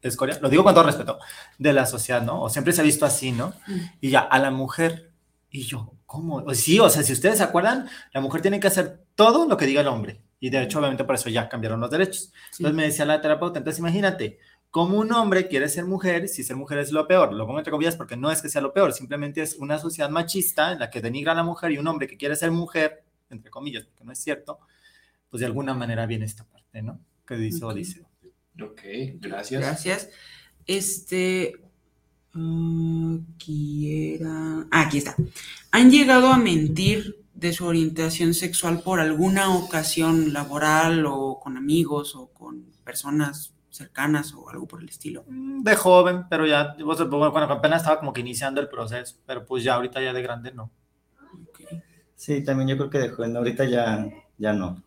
Speaker 6: escoria, lo digo con todo respeto, de la sociedad, ¿no? O siempre se ha visto así, ¿no? Mm. Y ya, a la mujer, y yo, ¿cómo? Sí, o sea, si ustedes se acuerdan, la mujer tiene que hacer todo lo que diga el hombre. Y de hecho, obviamente, por eso ya cambiaron los derechos. Entonces me decía la terapeuta, entonces imagínate, como un hombre quiere ser mujer, si ser mujer es lo peor, lo pongo entre comillas porque no es que sea lo peor, simplemente es una sociedad machista en la que denigra a la mujer y un hombre que quiere ser mujer, entre comillas, porque no es cierto, pues de alguna manera viene esta parte, ¿no? que dice Odiseo.
Speaker 4: Ok, gracias.
Speaker 5: Gracias. Este. Uh, quiera. Ah, aquí está. ¿Han llegado a mentir de su orientación sexual por alguna ocasión laboral o con amigos o con personas cercanas o algo por el estilo?
Speaker 6: Mm, de joven, pero ya, cuando apenas estaba como que iniciando el proceso, pero pues ya ahorita ya de grande no.
Speaker 7: Sí, también yo creo que de joven, ahorita ya, ya no.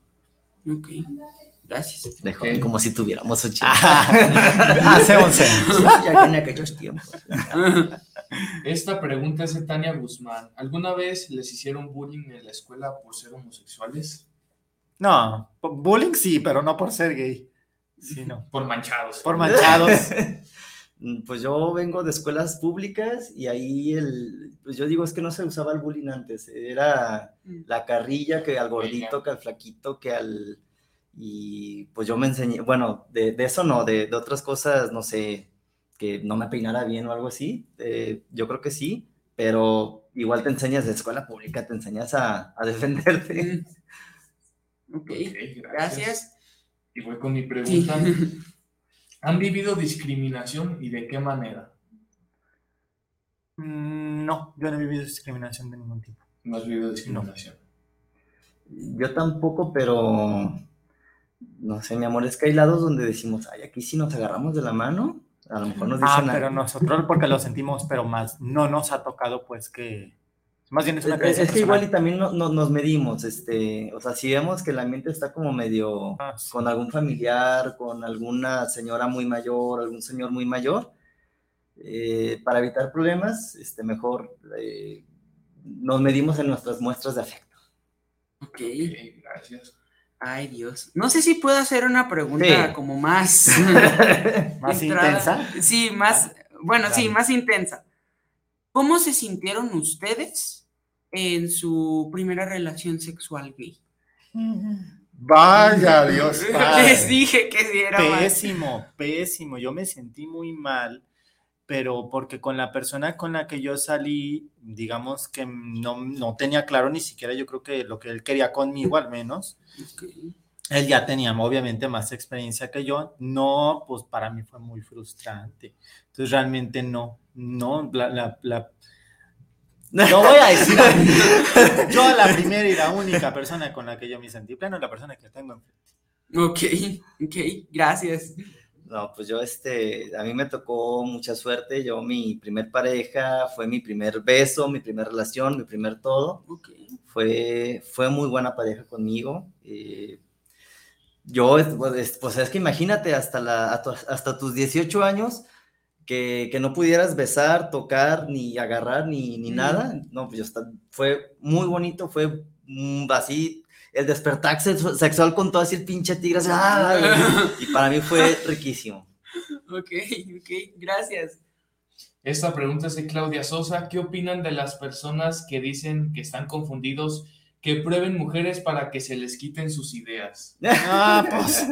Speaker 5: Ok. Gracias.
Speaker 7: como si tuviéramos ocho.
Speaker 6: Hace 11
Speaker 7: ya en aquellos tiempos.
Speaker 4: Esta pregunta es de Tania Guzmán. ¿Alguna vez les hicieron bullying en la escuela por ser homosexuales?
Speaker 6: No, bullying sí, pero no por ser gay. Sí, no.
Speaker 4: Por manchados.
Speaker 6: Por manchados. (laughs)
Speaker 7: pues yo vengo de escuelas públicas y ahí el, pues yo digo es que no se usaba el bullying antes, era mm. la carrilla que al gordito, que al flaquito, que al y pues yo me enseñé, bueno, de, eso no, de, otras cosas, no sé, que no me peinara bien o algo así, eh, yo creo que sí, pero igual te enseñas de escuela pública, te enseñas a, defenderte.
Speaker 5: Ok, gracias.
Speaker 4: Y voy con mi pregunta. (laughs) ¿Han vivido discriminación y de qué manera?
Speaker 6: Mm, no, yo no he vivido discriminación de ningún tipo.
Speaker 4: ¿No has vivido discriminación?
Speaker 7: Yo tampoco, pero no sé, mi amor, es que hay lados donde decimos, ay, aquí sí nos agarramos de la mano, a lo mejor nos
Speaker 6: ah, dicen... Ah, pero nosotros porque lo sentimos, pero más no nos ha tocado, pues, que... Más bien es una
Speaker 7: Es, que igual y también no, nos medimos, este, o sea, si vemos que el ambiente está como medio ah, con algún familiar, con alguna señora muy mayor, algún señor muy mayor, eh, para evitar problemas, este, mejor eh, nos medimos en nuestras muestras de afecto.
Speaker 5: Ok, okay gracias. Ay, Dios. No sé si puedo hacer una pregunta como más... (laughs)
Speaker 6: ¿Más intensa?
Speaker 5: Sí, más... Bueno, sí, más intensa. ¿Cómo se sintieron ustedes en su primera relación sexual gay?
Speaker 6: Vaya, Dios. (laughs)
Speaker 5: Les dije que sí era
Speaker 6: Pésimo, pésimo. Yo me sentí muy mal pero porque con la persona con la que yo salí, digamos que no, no, tenía claro ni siquiera yo creo que lo que él quería conmigo al menos. él ya tenía obviamente más experiencia que yo. No, pues para mí fue muy frustrante. Entonces realmente no, no, la, la, no voy a decir, (laughs) yo la primera y la única persona con la que yo me sentí pleno es la persona que tengo enfrente.
Speaker 5: Ok, ok, gracias.
Speaker 7: No, pues yo, este, a mí me tocó mucha suerte. Yo, mi primer pareja fue mi primer beso, mi primera relación, mi primer todo. Okay. Fue, fue muy buena pareja conmigo. Eh, yo, pues, pues es que imagínate, hasta, la, hasta tus 18 años, que, que, no pudieras besar, tocar, ni agarrar, ni, ni nada. No, pues está, fue muy bonito, fue así, el despertar sexual con todo así el pinche tigre, y para mí fue riquísimo.
Speaker 5: Ok, ok, gracias.
Speaker 4: Esta pregunta es de Claudia Sosa. ¿Qué opinan de las personas que dicen que están confundidos que prueben mujeres para que se les quiten sus ideas.
Speaker 6: No, (laughs) pues,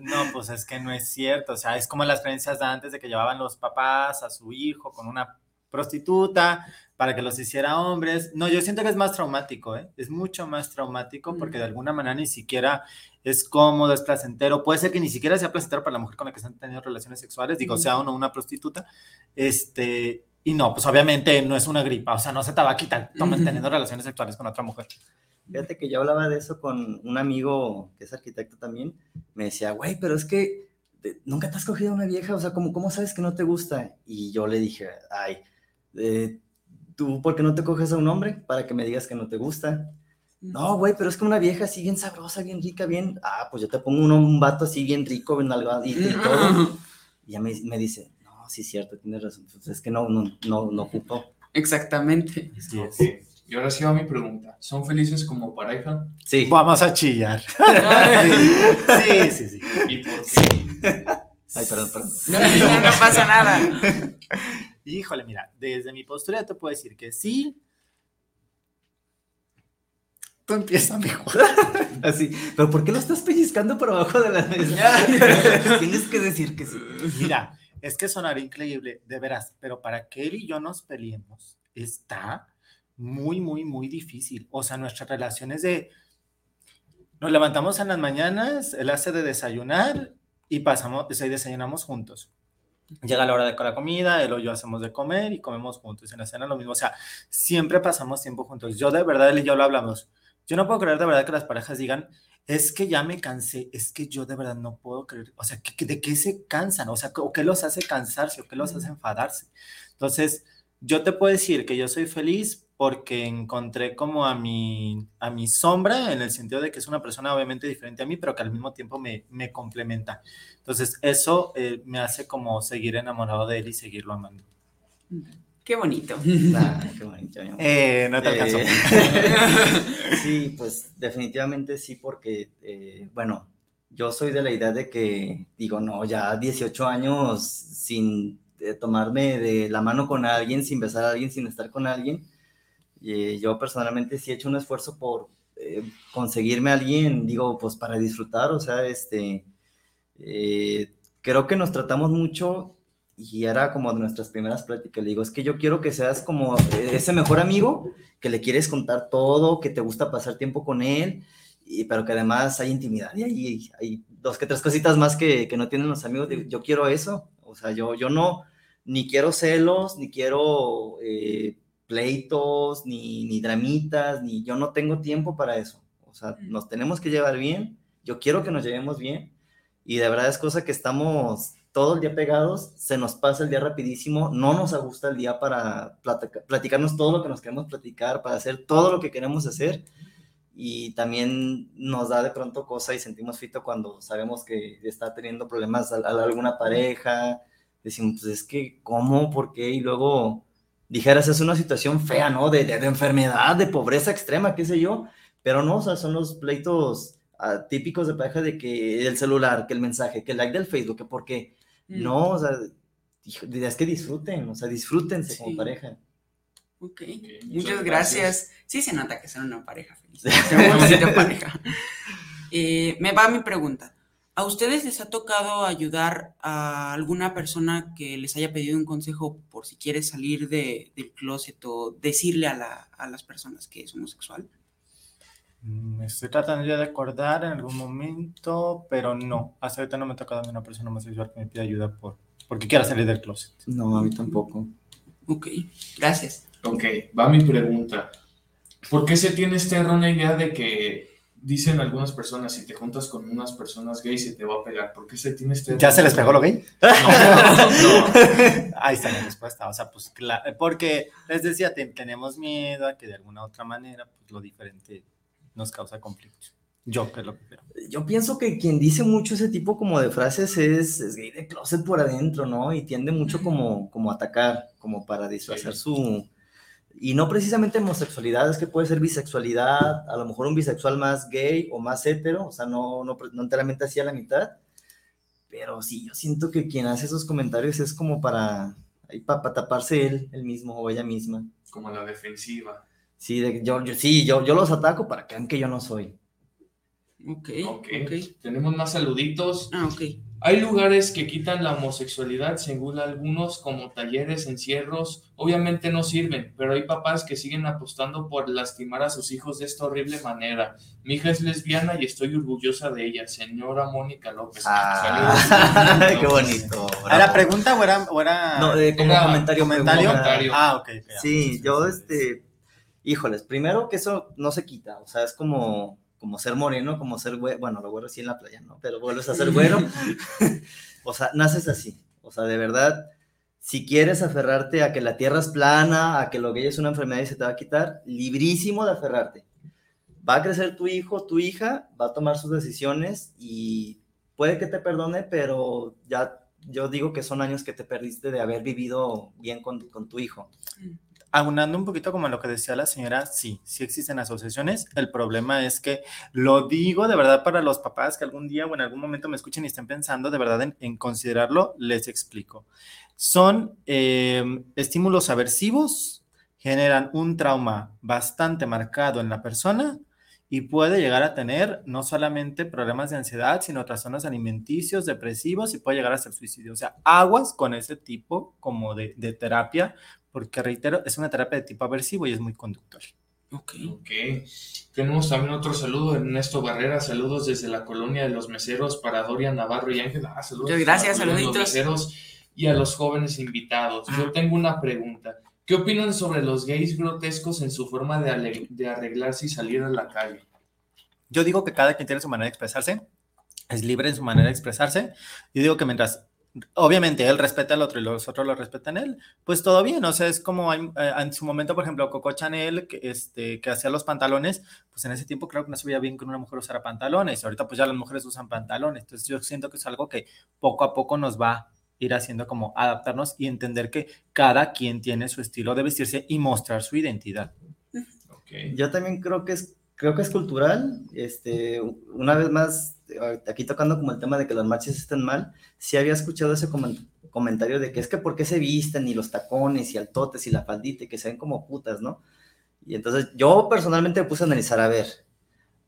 Speaker 6: no, pues es que no es cierto. O sea, es como las creencias de antes de que llevaban los papás a su hijo con una prostituta para que los hiciera hombres. No, yo siento que es más traumático, ¿eh? Es mucho más traumático porque de alguna manera ni siquiera es cómodo, es placentero. Puede ser que ni siquiera sea placentero para la mujer con la que se han tenido relaciones sexuales, digo, sea o no una prostituta. Este, y no, pues obviamente no es una gripa, o sea, no se te va a quitar teniendo relaciones sexuales con otra mujer.
Speaker 7: Fíjate que yo hablaba de eso con un amigo que es arquitecto también. Me decía, güey, pero es que nunca te has cogido una vieja, o sea, ¿cómo, cómo sabes que no te gusta? Y yo le dije, ay, eh, ¿tú por qué no te coges a un hombre para que me digas que no te gusta? No, güey, pero es que una vieja así bien sabrosa, bien rica, bien. Ah, pues yo te pongo un vato así bien rico, bien algo y, y todo. (laughs) Y ya me, me, dice, no, sí, es cierto, tienes razón. Pues es que no, no, no, no ocupo.
Speaker 5: Exactamente.
Speaker 4: Sí, sí. Y ahora sí va mi pregunta. ¿Son felices como pareja?
Speaker 6: Sí. Vamos a chillar. (laughs) sí, sí, sí.
Speaker 4: ¿Y por qué? (laughs)
Speaker 7: Ay, perdón, perdón.
Speaker 5: No, no, pasa nada.
Speaker 6: Híjole, mira, desde mi postura te puedo decir que sí. Tú empiezas mejor. (laughs)
Speaker 7: Así. ¿Pero por qué lo estás pellizcando por abajo de la mesa? (laughs) Tienes que decir que sí.
Speaker 6: Mira, es que sonará increíble, de veras, pero para que él y yo nos peleemos, está muy, muy, muy difícil. O sea, nuestras relaciones de... Nos levantamos en las mañanas, él hace de desayunar y pasamos, y desayunamos juntos. Llega la hora de la comida, él o yo hacemos de comer y comemos juntos. En la cena lo mismo. O sea, siempre pasamos tiempo juntos. Yo de verdad, él y yo lo hablamos. Yo no puedo creer de verdad que las parejas digan, es que ya me cansé, es que yo de verdad no puedo creer. O sea, ¿de qué se cansan? O sea, ¿o qué los hace cansarse? ¿O qué los hace enfadarse? Entonces, yo te puedo decir que yo soy feliz porque encontré como a mi, a mi sombra, en el sentido de que es una persona obviamente diferente a mí, pero que al mismo tiempo me, me complementa. Entonces, eso eh, me hace como seguir enamorado de él y seguirlo amando.
Speaker 5: Qué bonito.
Speaker 7: Ah, qué bonito.
Speaker 6: Eh, no te alcanzó. Eh, (laughs)
Speaker 7: sí, pues definitivamente sí, porque, bueno, yo soy de la idea de que, digo, no, ya 18 años sin tomarme de la mano con alguien, sin besar a alguien, sin estar con alguien, y yo personalmente sí he hecho un esfuerzo por eh, conseguirme a alguien, digo, pues para disfrutar, o sea, este, eh, creo que nos tratamos mucho y era como de nuestras primeras pláticas. Le digo, es que yo quiero que seas como ese mejor amigo que le quieres contar todo, que te gusta pasar tiempo con él, y, pero que además hay intimidad y hay, hay dos que tres cositas más que, que no tienen los amigos. Yo quiero eso, o sea, yo, yo no, ni quiero celos, ni quiero eh, pleitos, ni, ni dramitas, ni yo no tengo tiempo para eso. O sea, nos tenemos que llevar bien, yo quiero que nos llevemos bien y de verdad es cosa que estamos todo el día pegados, se nos pasa el día rapidísimo, no nos gusta el día para platicarnos todo lo que nos queremos platicar, para hacer todo lo que queremos hacer y también nos da de pronto cosa y sentimos fito cuando sabemos que está teniendo problemas a, alguna pareja, decimos, pues es que, ¿cómo? ¿Por qué? Y luego dijeras, es una situación fea, ¿no? De, de, enfermedad, de pobreza extrema, qué sé yo, pero no, o sea, son los pleitos ah, típicos de pareja de que el celular, que el mensaje, que el like del Facebook, que porque mm. no, o sea, es que disfruten, o sea, disfrútense como pareja.
Speaker 5: Ok, muchas, gracias. Sí se nota que son una pareja feliz. (laughs) Se pareja. Eh, me va mi pregunta. ¿A ustedes les ha tocado ayudar a alguna persona que les haya pedido un consejo por si quiere salir de, del closet o decirle a, la, a las personas que es homosexual?
Speaker 6: Me mm, estoy tratando ya de acordar en algún momento, pero no. Hasta ahorita no me ha tocado a una persona homosexual que me pida ayuda por, porque quiera salir del closet.
Speaker 7: No, a mí tampoco.
Speaker 5: Ok, gracias.
Speaker 4: Ok, va mi pregunta. ¿Por qué se tiene esta errónea idea de que dicen algunas personas, si te juntas con unas personas gays se te va a pegar? ¿Por qué se tiene este...
Speaker 6: ¿Ya se les pegó lo gay? No, (laughs) no. Ahí está la respuesta. O sea, pues claro, porque les decía, tenemos miedo a que de alguna otra manera, pues lo diferente nos causa conflicto. Yo, que es lo que creo.
Speaker 7: Yo pienso que quien dice mucho ese tipo como de frases es, gay de closet por adentro, ¿no? Y tiende mucho como, como a atacar, como para disfrazar su y no precisamente homosexualidad, es que puede ser bisexualidad, a lo mejor un bisexual más gay o más hetero, o sea, no, no, no enteramente así a la mitad. Pero sí, yo siento que quien hace esos comentarios es como para, para, taparse él, él mismo o ella misma.
Speaker 4: Como la defensiva.
Speaker 7: Sí, yo, yo, sí yo, yo los ataco para que vean que yo no soy.
Speaker 5: Ok,
Speaker 4: ok. Tenemos más saluditos.
Speaker 5: Ah, ok.
Speaker 4: Hay lugares que quitan la homosexualidad, según algunos, como talleres, encierros. Obviamente no sirven, pero hay papás que siguen apostando por lastimar a sus hijos de esta horrible manera. Mi hija es lesbiana y estoy orgullosa de ella, señora Mónica López.
Speaker 7: Ah, (laughs) qué bonito.
Speaker 6: ¿Era pregunta o era...? O era...
Speaker 7: No, como comentario,
Speaker 6: comentario. Ah, ok.
Speaker 7: Sí, yo, este... Híjoles, primero que eso no se quita, o sea, es como como ser moreno, como ser güero, bueno, lo güero sí en la playa, ¿no? Pero vuelves a ser güero. (laughs) o sea, naces así. O sea, de verdad, si quieres aferrarte a que la tierra es plana, a que lo gay es una enfermedad y se te va a quitar, librísimo de aferrarte. Va a crecer tu hijo, tu hija, va a tomar sus decisiones y puede que te perdone, pero ya yo digo que son años que te perdiste de haber vivido bien con, con tu hijo.
Speaker 6: Aunando un poquito como lo que decía la señora, sí, sí existen asociaciones. El problema es que lo digo de verdad para los papás que algún día o en algún momento me escuchen y estén pensando de verdad en, considerarlo, les explico. Son em, estímulos aversivos, generan un trauma bastante marcado en la persona y puede llegar a tener no solamente problemas de ansiedad, sino trastornos alimenticios, depresivos y puede llegar a ser suicidio. O sea, aguas con ese tipo como de terapia, porque reitero, es una terapia de tipo aversivo y es muy conductor.
Speaker 4: Ok. Ok. Tenemos también otro saludo, Ernesto Barrera. Saludos desde la colonia de los meseros para Dorian Navarro y Ángel. Ah, saludos.
Speaker 5: Muchas gracias, saluditos.
Speaker 4: A los meseros y a los jóvenes invitados. Yo tengo una pregunta. ¿Qué opinan sobre los gays grotescos en su forma de, de arreglarse y salir a la calle?
Speaker 6: Yo digo que cada quien tiene su manera de expresarse, es libre en su manera de expresarse. Yo digo que mientras obviamente él respeta al otro y los otros lo respetan a él, pues todo bien, o sea, es como eh, en su momento, por ejemplo, Coco Chanel, que, este, que hacía los pantalones, pues en ese tiempo creo que no se veía bien que una mujer usara pantalones, ahorita pues ya las mujeres usan pantalones, entonces yo siento que es algo que poco a poco nos va a ir haciendo como adaptarnos y entender que cada quien tiene su estilo de vestirse y mostrar su identidad.
Speaker 7: Okay. Yo también creo que es creo que es cultural. Este, una vez más, aquí tocando como el tema de que los machos estén mal, sí había escuchado ese comentario de que es que por qué se visten y los tacones y altotes y la faldita y que se ven como putas, ¿no? Y entonces yo personalmente me puse a analizar, a ver,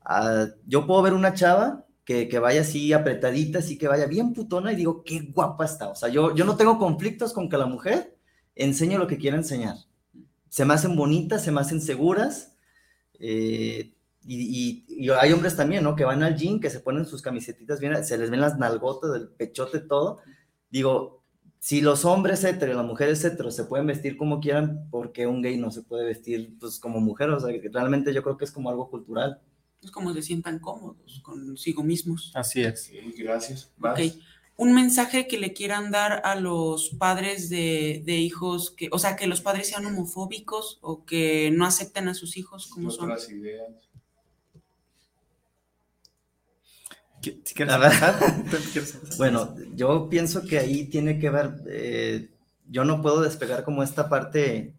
Speaker 7: ah, yo puedo ver una chava que, que, vaya así apretadita, así que vaya bien putona y digo, qué guapa está. O sea, yo, yo no tengo conflictos con que la mujer enseñe lo que quiera enseñar. Se me hacen bonitas, se me hacen seguras. Eh, y, hay hombres también, ¿no? Que van al gym, que se ponen sus camisetitas bien, se les ven las nalgotas, el pechote, todo. Digo, si los hombres hetero y las mujeres hetero se pueden vestir como quieran, ¿por qué un gay no se puede vestir pues como mujer? O sea, que realmente yo creo que es como algo cultural.
Speaker 5: Es como se sientan cómodos consigo mismos.
Speaker 6: Así es.
Speaker 4: gracias.
Speaker 5: Ok. Un mensaje que le quieran dar a los padres de, de, hijos, que, o sea, que los padres sean homofóbicos o que no acepten a sus hijos como son.
Speaker 4: ideas. (laughs)
Speaker 7: bueno, yo pienso que ahí tiene que ver, eh, yo no puedo despegar como esta parte,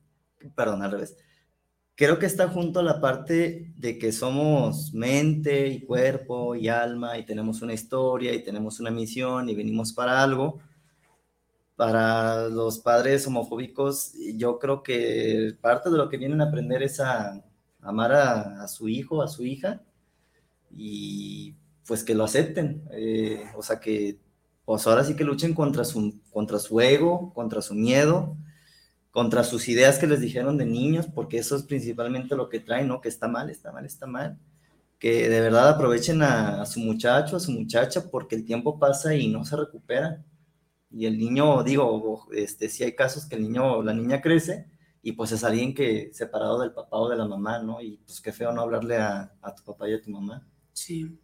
Speaker 7: perdón, al revés. Creo que está junto a la parte de que somos mente y cuerpo y alma y tenemos una historia y tenemos una misión y venimos para algo. Para los padres homofóbicos, yo creo que parte de lo que vienen a aprender es a amar a, a su hijo, a su hija y pues que lo acepten, eh, o sea que pues ahora sí que luchen contra su, contra su ego, contra su miedo, contra sus ideas que les dijeron de niños, porque eso es principalmente lo que traen, ¿no? Que está mal, está mal, está mal. que de verdad aprovechen a, su muchacho, a su muchacha, porque el tiempo pasa y no se recupera. Y el niño, digo, este, si hay casos que el niño la niña crece y pues es alguien que separado del papá o de la mamá, ¿no? Y pues qué feo no hablarle a, tu papá y a tu mamá.
Speaker 5: Sí.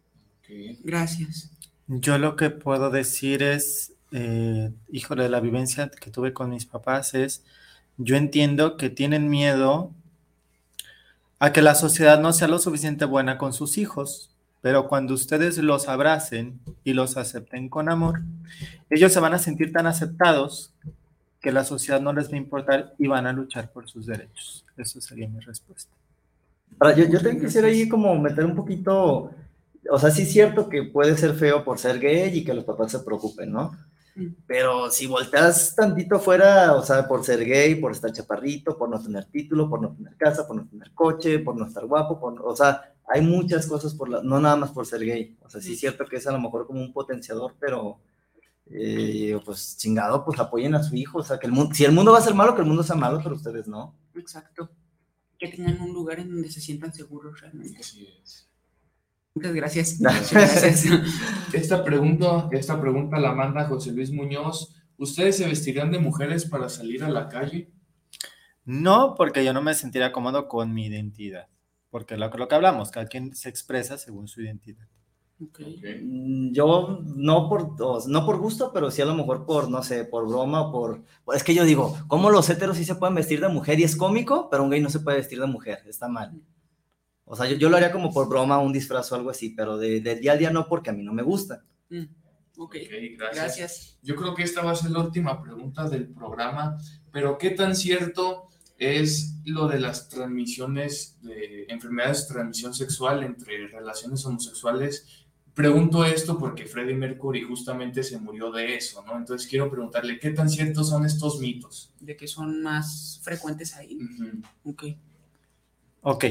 Speaker 5: Gracias.
Speaker 6: Yo lo que puedo decir es, eh, híjole, de la vivencia que tuve con mis papás es, yo entiendo que tienen miedo a que la sociedad no sea lo suficiente buena con sus hijos, pero cuando ustedes los abracen y los acepten con amor, ellos se van a sentir tan aceptados que la sociedad no les va a importar y van a luchar por sus derechos. Eso sería mi respuesta.
Speaker 7: Ahora, yo, yo te quisiera ahí como meter un poquito, o sea, sí es cierto que puede ser feo por ser gay y que los papás se preocupen, ¿no? Pero si volteas tantito fuera, o sea, por ser gay, por estar chaparrito, por no tener título, por no tener casa, por no tener coche, por no estar guapo, por, o sea, hay muchas cosas por la, no nada más por ser gay. O sea, sí es cierto que es a lo mejor como un potenciador, pero eh, pues chingado, pues apoyen a su hijo. O sea, que el mundo, si el mundo va a ser malo, que el mundo sea malo, pero ustedes no.
Speaker 5: Exacto. Que tengan un lugar en donde se sientan seguros realmente. Así es. (laughs) Muchas gracias.
Speaker 4: Esta pregunta, esta pregunta la manda José Luis Muñoz. ¿Ustedes se vestirían de mujeres para salir a la calle?
Speaker 6: No, porque yo no me sentiría cómodo con mi identidad. Porque lo, lo que hablamos, cada quien se expresa según su identidad.
Speaker 7: Mm, yo no por, no por gusto, pero sí a lo mejor por, no sé, por broma o por... Es que yo digo, ¿cómo los héteros sí se pueden vestir de mujer y es cómico, pero un gay no se puede vestir de mujer? Está mal. O sea, yo, lo haría como por broma, un disfraz o algo así, pero de, día a día no, porque a mí no me gusta.
Speaker 5: Mm, ok, gracias.
Speaker 4: Yo creo que esta va a ser la última pregunta del programa, pero ¿qué tan cierto es lo de las transmisiones de enfermedades de transmisión sexual entre relaciones homosexuales? Pregunto esto porque Freddie Mercury justamente se murió de eso, ¿no? Entonces quiero preguntarle, ¿qué tan ciertos son estos mitos?
Speaker 5: De que son más frecuentes ahí. Ok.
Speaker 6: Ok,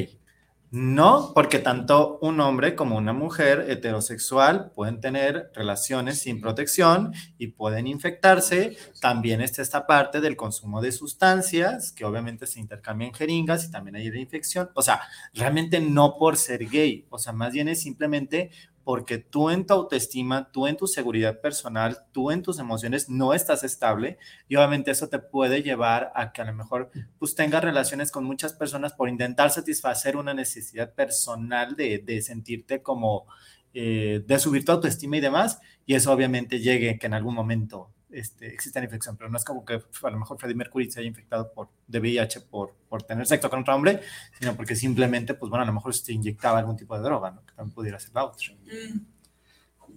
Speaker 6: no, porque tanto un hombre como una mujer heterosexual pueden tener relaciones sin protección y pueden infectarse. También está esta parte del consumo de sustancias, que obviamente se intercambian jeringas y también hay la infección. O sea, realmente no por ser gay, o sea, más bien es simplemente porque tú en tu autoestima, tú en tu seguridad personal, tú en tus emociones no estás estable y obviamente eso te puede llevar a que a lo mejor pues tengas relaciones con muchas personas por intentar satisfacer una necesidad personal de, de sentirte como, eh, de subir tu autoestima y demás y eso obviamente llegue que en algún momento este, existe la infección, pero no es como que a lo mejor Freddie Mercury se haya infectado por, de VIH por, por tener sexo con otro hombre, sino porque simplemente, pues bueno, a lo mejor se inyectaba algún tipo de droga, ¿no? Que también pudiera ser la otra. Mm.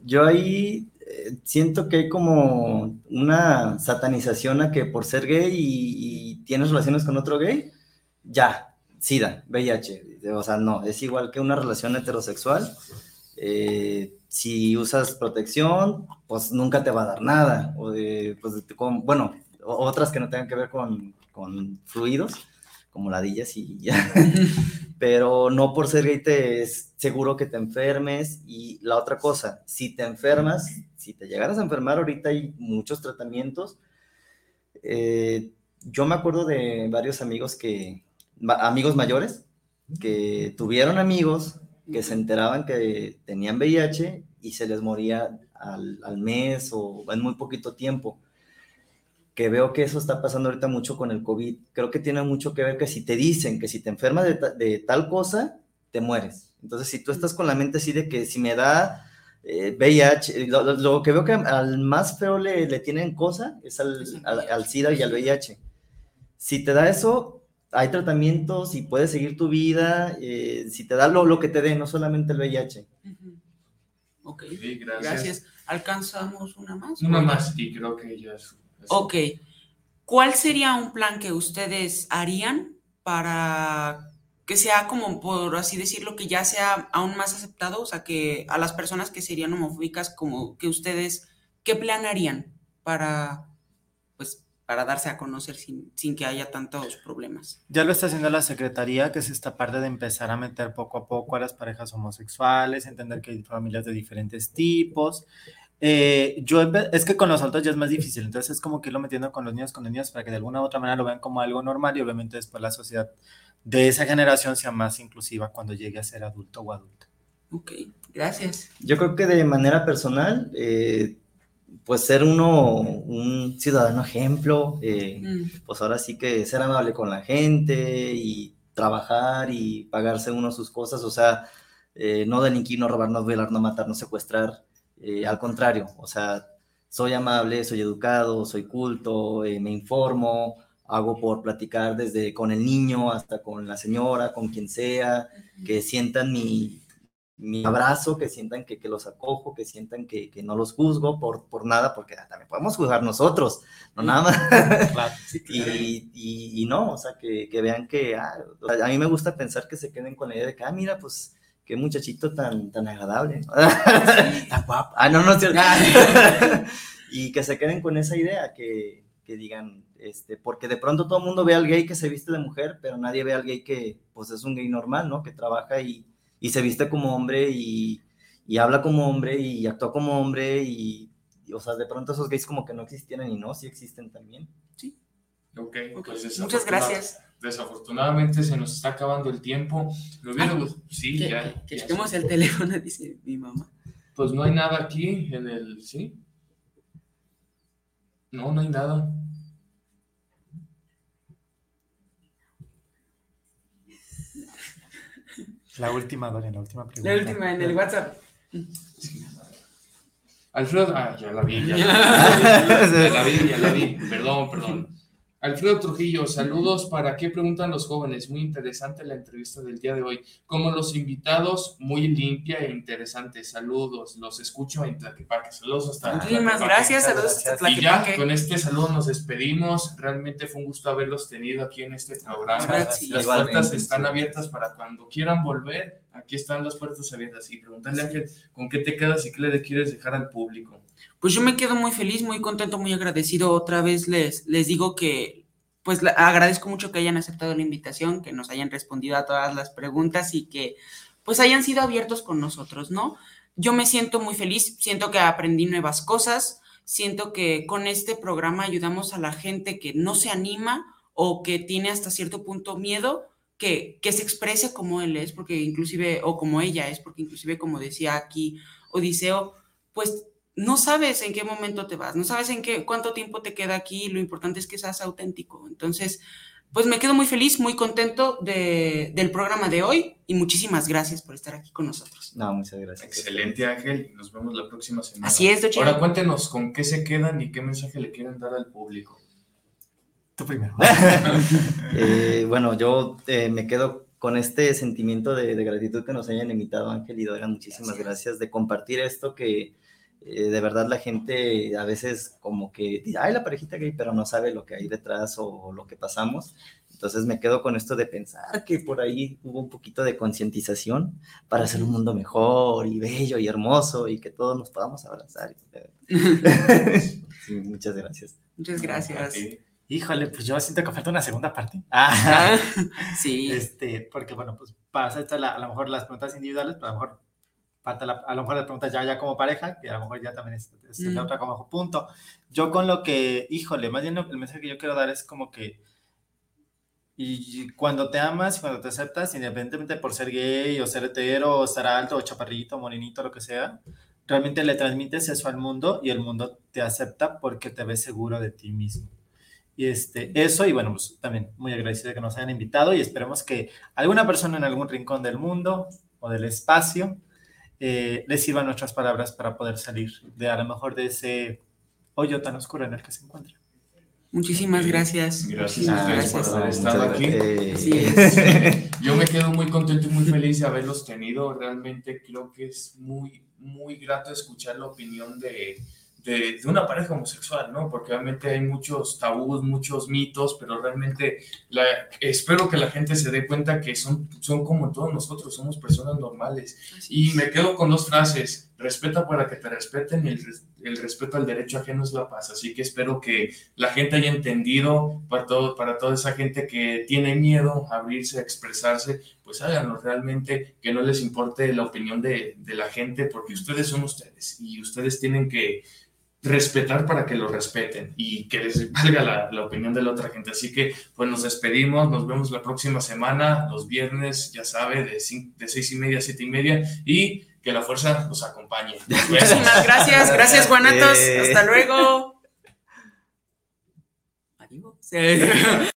Speaker 7: Yo ahí eh, siento que hay como una satanización a que por ser gay y, tienes relaciones con otro gay, ya, SIDA, VIH. O sea, no, es igual que una relación heterosexual. Eh, si usas protección, pues nunca te va a dar nada. O de, pues, bueno, otras que no tengan que ver con, con fluidos, como ladillas y ya. (laughs) Pero no por ser gay te es seguro que te enfermes. Y la otra cosa, si te enfermas, si te llegaras a enfermar, ahorita hay muchos tratamientos. Eh, yo me acuerdo de varios amigos que, amigos mayores, que tuvieron amigos que se enteraban que tenían VIH y se les moría al, al, mes o en muy poquito tiempo. Que veo que eso está pasando ahorita mucho con el COVID. Creo que tiene mucho que ver que si te dicen que si te enfermas de, de tal cosa, te mueres. Entonces, si tú estás con la mente así de que si me da VIH, eh, lo, que veo que al más feo le, le tienen cosa es al, al, al SIDA y al VIH. Si te da eso, hay tratamientos y puedes seguir tu vida, eh, si te da lo, lo, que te dé, no solamente el VIH.
Speaker 5: Ok, gracias. ¿Alcanzamos una más?
Speaker 4: Una más, y creo que ya es,
Speaker 5: Ok. ¿Cuál sería un plan que ustedes harían para que sea como, por así decirlo, que ya sea aún más aceptado? O sea, que a las personas que serían homofóbicas, como que ustedes, ¿qué plan harían para para darse a conocer sin, que haya tantos problemas.
Speaker 6: Ya lo está haciendo la Secretaría, que es esta parte de empezar a meter poco a poco a las parejas homosexuales, entender que hay familias de diferentes tipos. Eh, yo es que con los adultos ya es más difícil, entonces es como que irlo metiendo con los niños, con los niños, para que de alguna u otra manera lo vean como algo normal y obviamente después la sociedad de esa generación sea más inclusiva cuando llegue a ser adulto o adulta.
Speaker 5: Ok, gracias.
Speaker 7: Yo creo que de manera personal, eh, pues ser uno un ciudadano ejemplo, eh, mm. pues ahora sí que ser amable con la gente y trabajar y pagarse uno sus cosas, o sea, eh, no delinquir, no robar, no violar, no matar, no secuestrar, al contrario, o sea, soy amable, soy educado, soy culto, me informo, hago por platicar desde con el niño hasta con la señora, con quien sea, que sientan mi, mi abrazo, que sientan que, que, los acojo, que sientan que, que, no los juzgo por, por nada, porque también podemos juzgar nosotros, no nada más. (laughs) y, y, y, no, o sea, que, que vean que ah, a mí me gusta pensar que se queden con la idea de que, ah, mira, pues qué muchachito tan, tan agradable, (laughs) tan guapo. Ah, no, no es cierto. (laughs) y que se queden con esa idea, que, que digan, este, porque de pronto todo el mundo ve al gay que se viste de mujer, pero nadie ve al gay que, pues, es un gay normal, ¿no? Que trabaja y y se viste como hombre y, y habla como hombre y actúa como hombre y, o sea, de pronto esos gays como que no existieran y no, sí existen también.
Speaker 5: Sí.
Speaker 4: Ok,
Speaker 5: pues Muchas gracias.
Speaker 4: Desafortunadamente se nos está acabando el tiempo. Lo ah, sí, ya.
Speaker 5: Que el teléfono, (laughs) dice mi mamá.
Speaker 4: Pues no hay nada aquí en el, ¿sí? No, no hay nada.
Speaker 6: La última, Dorian, la última
Speaker 5: pregunta. La última en el WhatsApp.
Speaker 4: Alfredo, ah, ya la vi, ya (laughs) la vi, ya la vi, perdón, perdón. Alfredo Trujillo, saludos. ¿Para qué preguntan los jóvenes? Muy interesante la entrevista del día de hoy. Como los invitados, muy limpia e interesante. Saludos, los escucho en Tlaquepaque. Saludos hasta
Speaker 5: Muchísimas gracias, saludos hasta
Speaker 4: Y ya, con este saludo nos despedimos. Realmente fue un gusto haberlos tenido aquí en este programa. Las puertas están abiertas para cuando quieran volver. Aquí están las puertas abiertas. Y preguntarle a Ángel, ¿con qué te quedas y qué le quieres dejar al público?
Speaker 5: Pues yo me quedo muy feliz, muy contento, muy agradecido. Otra vez les, les digo que pues agradezco mucho que hayan aceptado la invitación, que nos hayan respondido a todas las preguntas y que pues hayan sido abiertos con nosotros, ¿no? Yo me siento muy feliz, siento que aprendí nuevas cosas, siento que con este programa ayudamos a la gente que no se anima o que tiene hasta cierto punto miedo, que, que se exprese como él es, porque inclusive, o como ella es, porque inclusive como decía aquí Odiseo, pues no sabes en qué momento te vas, no sabes en qué cuánto tiempo te queda aquí, lo importante es que seas auténtico. Entonces, pues me quedo muy feliz, muy contento de, del programa de hoy y muchísimas gracias por estar aquí con nosotros.
Speaker 7: No, muchas gracias.
Speaker 4: Excelente, Ángel. Nos vemos la próxima semana.
Speaker 5: Así es,
Speaker 4: Doche. Ahora cuéntenos con qué se quedan y qué mensaje le quieren dar al público.
Speaker 6: Tú primero. (laughs)
Speaker 7: Eh, bueno, yo eh, me quedo con este sentimiento de, gratitud que nos hayan invitado, Ángel y Dora. Muchísimas gracias de compartir esto que eh, de verdad la gente a veces como que dice, ay, la parejita gay, pero no sabe lo que hay detrás o, lo que pasamos. Entonces me quedo con esto de pensar que por ahí hubo un poquito de concientización para hacer un mundo mejor y bello y hermoso y que todos nos podamos abrazar. (laughs) muchas gracias.
Speaker 5: Muchas gracias.
Speaker 6: Híjole, pues yo siento que falta una segunda parte. (laughs)
Speaker 5: Ah, sí.
Speaker 6: Este, porque bueno, pues para hacer a lo mejor las preguntas individuales, pero a lo mejor a lo mejor la pregunta ya, ya como pareja, que a lo mejor ya también es, la otra como punto. Yo con lo que, híjole, más bien el mensaje que yo quiero dar es como que y cuando te amas y cuando te aceptas, independientemente por ser gay o ser hetero o estar alto o chaparrito, morenito, lo que sea, realmente le transmites eso al mundo y el mundo te acepta porque te ves seguro de ti mismo. Y este, eso, y bueno, pues también muy agradecido de que nos hayan invitado y esperemos que alguna persona en algún rincón del mundo o del espacio eh, les sirvan nuestras palabras para poder salir de a lo mejor de ese hoyo tan oscuro en el que se encuentra.
Speaker 5: Muchísimas gracias.
Speaker 4: Gracias a ustedes por haber estado aquí. (laughs) Yo me quedo muy contento y muy feliz de haberlos tenido. Realmente creo que es muy, muy grato escuchar la opinión de, de, una pareja homosexual, ¿no? Porque realmente hay muchos tabús, muchos mitos, pero realmente la, espero que la gente se dé cuenta que son, son como todos nosotros, somos personas normales. y me quedo con dos frases, respeta para que te respeten y el, el, respeto al derecho ajeno es la paz. Así que espero que la gente haya entendido, para, todo, para toda esa gente que tiene miedo a abrirse, a expresarse, pues háganlo realmente, que no les importe la opinión de, de la gente, porque ustedes son ustedes y ustedes tienen que respetar para que lo respeten y que les valga la, la, opinión de la otra gente. Así que, pues nos despedimos, nos vemos la próxima semana, los viernes, ya sabe, de, de seis y media a siete y media, y que la fuerza nos acompañe.
Speaker 5: Muchísimas gracias, gracias Juanatos, hasta luego. Adiós. (laughs)